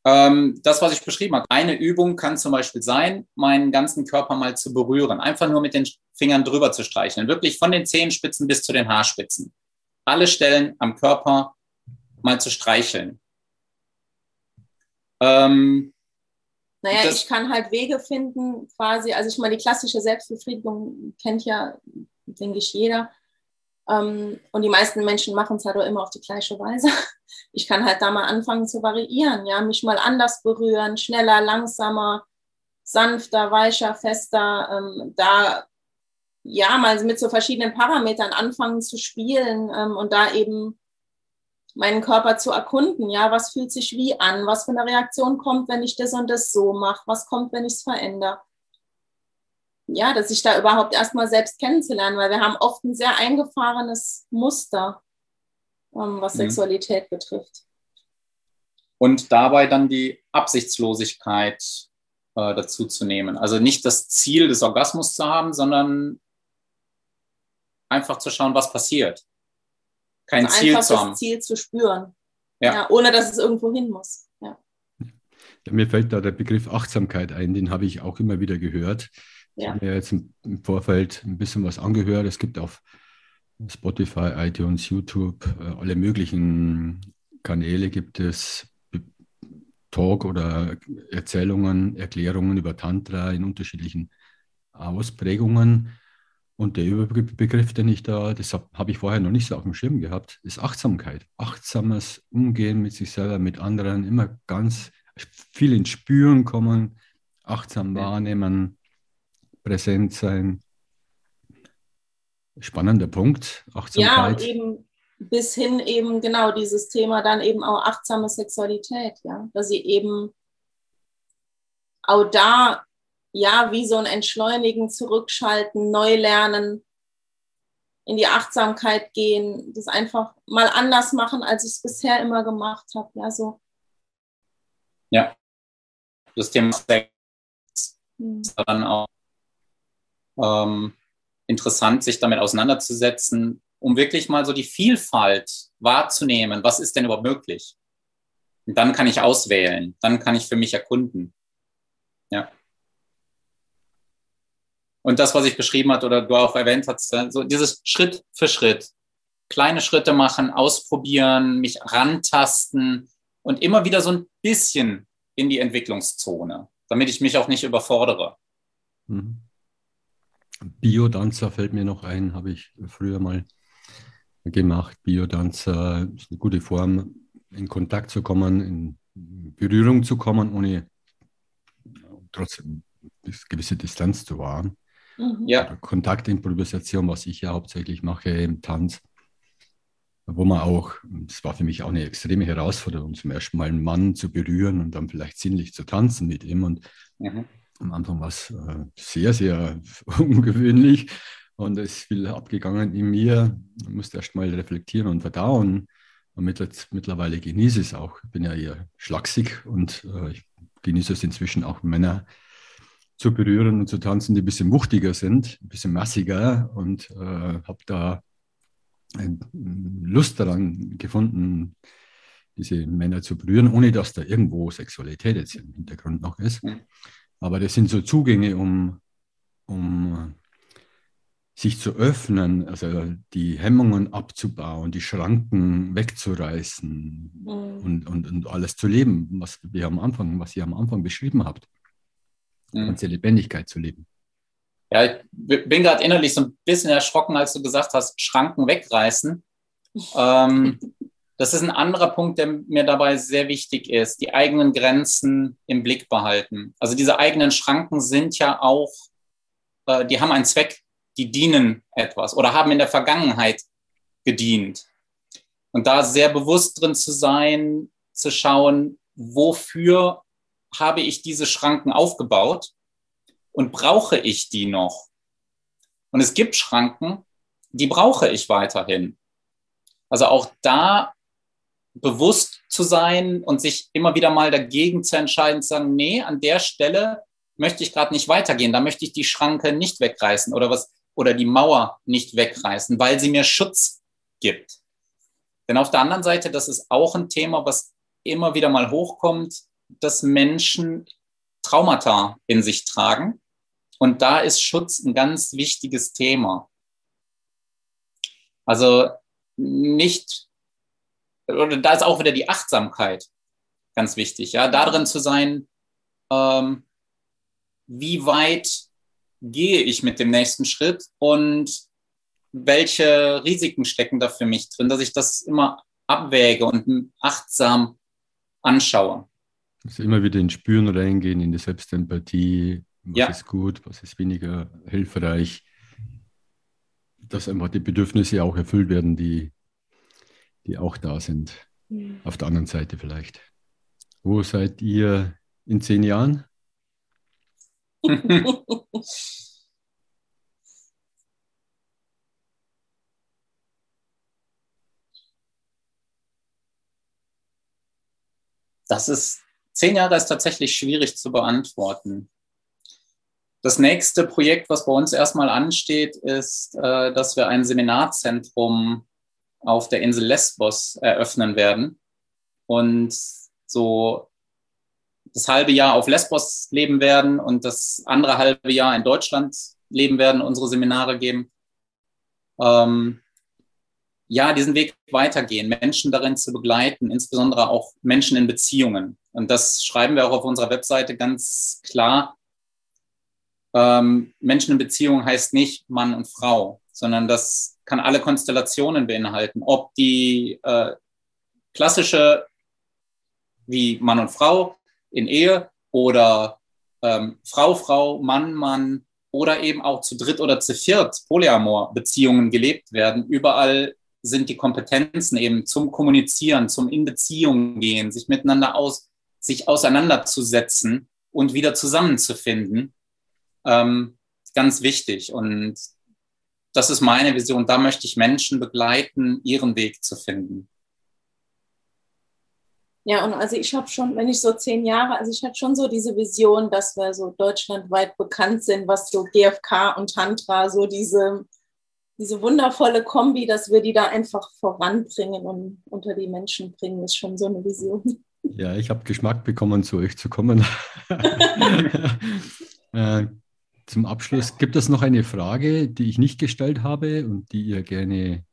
Ähm, das, was ich beschrieben habe. Eine Übung kann zum Beispiel sein, meinen ganzen Körper mal zu berühren. Einfach nur mit den Fingern drüber zu streicheln. Wirklich von den Zehenspitzen bis zu den Haarspitzen. Alle Stellen am Körper mal zu streicheln. Ähm, naja, das, ich kann halt Wege finden, quasi, also ich meine, die klassische Selbstbefriedigung kennt ja, denke ich, jeder. Ähm, und die meisten Menschen machen es halt auch immer auf die gleiche Weise. Ich kann halt da mal anfangen zu variieren, ja, mich mal anders berühren, schneller, langsamer, sanfter, weicher, fester, ähm, da ja mal mit so verschiedenen Parametern anfangen zu spielen ähm, und da eben meinen Körper zu erkunden. Ja, was fühlt sich wie an? Was für eine Reaktion kommt, wenn ich das und das so mache? Was kommt, wenn ich es verändere? Ja, dass ich da überhaupt erstmal selbst kennenzulernen, weil wir haben oft ein sehr eingefahrenes Muster, ähm, was mhm. Sexualität betrifft. Und dabei dann die Absichtslosigkeit äh, dazu zu nehmen. Also nicht das Ziel des Orgasmus zu haben, sondern einfach zu schauen, was passiert. Kein also Ziel zu haben. das Ziel zu spüren. Ja. ja. ohne dass es irgendwo hin muss. Ja. Ja, mir fällt da der Begriff Achtsamkeit ein, den habe ich auch immer wieder gehört. Ich habe mir jetzt im Vorfeld ein bisschen was angehört. Es gibt auf Spotify, iTunes, YouTube, äh, alle möglichen Kanäle gibt es Talk oder Erzählungen, Erklärungen über Tantra in unterschiedlichen Ausprägungen. Und der Überbegriff, den ich da, das habe hab ich vorher noch nicht so auf dem Schirm gehabt, ist Achtsamkeit. Achtsames Umgehen mit sich selber, mit anderen, immer ganz viel ins Spüren kommen, achtsam wahrnehmen, präsent sein. Spannender Punkt, Achtsamkeit. Ja, eben bis hin eben genau dieses Thema dann eben auch achtsame Sexualität, ja, dass sie eben auch da ja, wie so ein Entschleunigen, Zurückschalten, neu lernen, in die Achtsamkeit gehen, das einfach mal anders machen, als ich es bisher immer gemacht habe. Ja, so. ja, das Thema Sex hm. ist dann auch ähm, interessant, sich damit auseinanderzusetzen, um wirklich mal so die Vielfalt wahrzunehmen. Was ist denn überhaupt möglich? Und dann kann ich auswählen, dann kann ich für mich erkunden. Ja. Und das, was ich beschrieben hat oder du auch erwähnt hast, so dieses Schritt für Schritt. Kleine Schritte machen, ausprobieren, mich rantasten und immer wieder so ein bisschen in die Entwicklungszone, damit ich mich auch nicht überfordere. Mhm. Biodanzer fällt mir noch ein, habe ich früher mal gemacht. Biodanzer ist eine gute Form, in Kontakt zu kommen, in Berührung zu kommen, ohne trotzdem eine gewisse Distanz zu wahren. Mhm. Ja. Kontaktimprovisation, was ich ja hauptsächlich mache im Tanz, wo man auch, es war für mich auch eine extreme Herausforderung, zum ersten Mal einen Mann zu berühren und dann vielleicht sinnlich zu tanzen mit ihm. Und mhm. Am Anfang war es äh, sehr, sehr ungewöhnlich und es ist viel abgegangen in mir. Ich musste erst mal reflektieren und verdauen. Und mittlerweile genieße ich es auch. Ich bin ja eher schlaksig und äh, ich genieße es inzwischen auch Männer zu berühren und zu tanzen, die ein bisschen wuchtiger sind, ein bisschen massiger und äh, habe da Lust daran gefunden, diese Männer zu berühren, ohne dass da irgendwo Sexualität jetzt im Hintergrund noch ist. Aber das sind so Zugänge, um, um sich zu öffnen, also die Hemmungen abzubauen, die Schranken wegzureißen mhm. und, und, und alles zu leben, was wir am Anfang, was ihr am Anfang beschrieben habt mhm. ganze Lebendigkeit zu leben. Ja, ich bin gerade innerlich so ein bisschen erschrocken, als du gesagt hast, Schranken wegreißen. ähm, das ist ein anderer Punkt, der mir dabei sehr wichtig ist. Die eigenen Grenzen im Blick behalten. Also diese eigenen Schranken sind ja auch, äh, die haben einen Zweck, die dienen etwas oder haben in der Vergangenheit gedient. Und da sehr bewusst drin zu sein, zu schauen, wofür habe ich diese Schranken aufgebaut und brauche ich die noch? Und es gibt Schranken, die brauche ich weiterhin. Also auch da bewusst zu sein und sich immer wieder mal dagegen zu entscheiden, zu sagen, nee, an der Stelle möchte ich gerade nicht weitergehen, da möchte ich die Schranke nicht wegreißen oder was oder die Mauer nicht wegreißen, weil sie mir Schutz gibt. Denn auf der anderen Seite, das ist auch ein Thema, was immer wieder mal hochkommt, dass Menschen Traumata in sich tragen. Und da ist Schutz ein ganz wichtiges Thema. Also nicht, oder da ist auch wieder die Achtsamkeit ganz wichtig, ja, darin zu sein, ähm, wie weit gehe ich mit dem nächsten Schritt und welche Risiken stecken da für mich drin, dass ich das immer abwäge und achtsam anschaue. Also immer wieder ins Spüren reingehen, in die Selbstempathie, was ja. ist gut, was ist weniger hilfreich, dass einfach die Bedürfnisse auch erfüllt werden, die, die auch da sind. Mhm. Auf der anderen Seite vielleicht. Wo seid ihr in zehn Jahren? Das ist, zehn Jahre ist tatsächlich schwierig zu beantworten. Das nächste Projekt, was bei uns erstmal ansteht, ist, äh, dass wir ein Seminarzentrum auf der Insel Lesbos eröffnen werden und so das halbe Jahr auf Lesbos leben werden und das andere halbe Jahr in Deutschland leben werden, unsere Seminare geben. Ähm, ja, diesen Weg weitergehen, Menschen darin zu begleiten, insbesondere auch Menschen in Beziehungen. Und das schreiben wir auch auf unserer Webseite ganz klar. Ähm, Menschen in Beziehungen heißt nicht Mann und Frau, sondern das kann alle Konstellationen beinhalten. Ob die äh, klassische wie Mann und Frau in Ehe oder ähm, Frau, Frau, Mann, Mann oder eben auch zu dritt oder zu viert Polyamor-Beziehungen gelebt werden. Überall sind die Kompetenzen eben zum Kommunizieren, zum in Beziehung gehen, sich miteinander aus, sich auseinanderzusetzen und wieder zusammenzufinden, ähm, ganz wichtig. Und das ist meine Vision. Da möchte ich Menschen begleiten, ihren Weg zu finden. Ja, und also ich habe schon, wenn ich so zehn Jahre, also ich hatte schon so diese Vision, dass wir so deutschlandweit bekannt sind, was so GFK und Tantra, so diese diese wundervolle Kombi, dass wir die da einfach voranbringen und unter die Menschen bringen, ist schon so eine Vision. Ja, ich habe Geschmack bekommen, zu euch zu kommen. äh, zum Abschluss, gibt es noch eine Frage, die ich nicht gestellt habe und die ihr gerne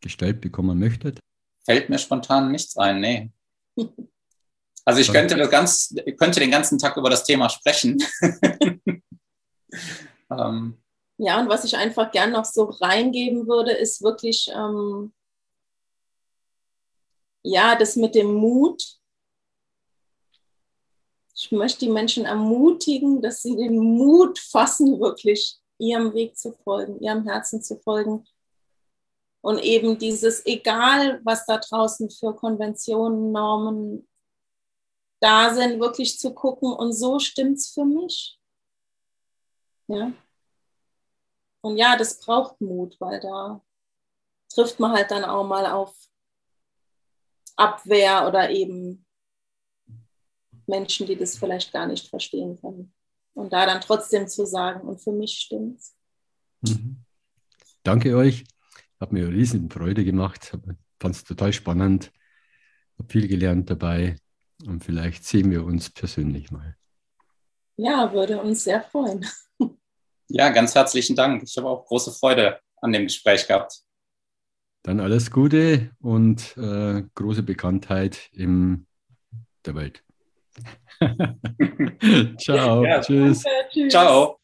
gestellt bekommen möchtet? Fällt mir spontan nichts ein, nee. Also ich könnte, das ganz, könnte den ganzen Tag über das Thema sprechen. ähm, ja, und was ich einfach gern noch so reingeben würde, ist wirklich, ähm, ja, das mit dem Mut. Ich möchte die Menschen ermutigen, dass sie den Mut fassen, wirklich ihrem Weg zu folgen, ihrem Herzen zu folgen. Und eben dieses, egal was da draußen für Konventionen, Normen da sind, wirklich zu gucken, und so stimmt es für mich. Ja, und ja, das braucht Mut, weil da trifft man halt dann auch mal auf Abwehr oder eben Menschen, die das vielleicht gar nicht verstehen können. Und da dann trotzdem zu sagen, und für mich stimmt's. Mhm. Danke euch. Hat mir riesen Freude gemacht. Fand es total spannend. Habe viel gelernt dabei. Und vielleicht sehen wir uns persönlich mal. Ja, würde uns sehr freuen. Ja, ganz herzlichen Dank. Ich habe auch große Freude an dem Gespräch gehabt. Dann alles Gute und äh, große Bekanntheit in der Welt. Ciao. Ja, tschüss. Danke, tschüss. Ciao.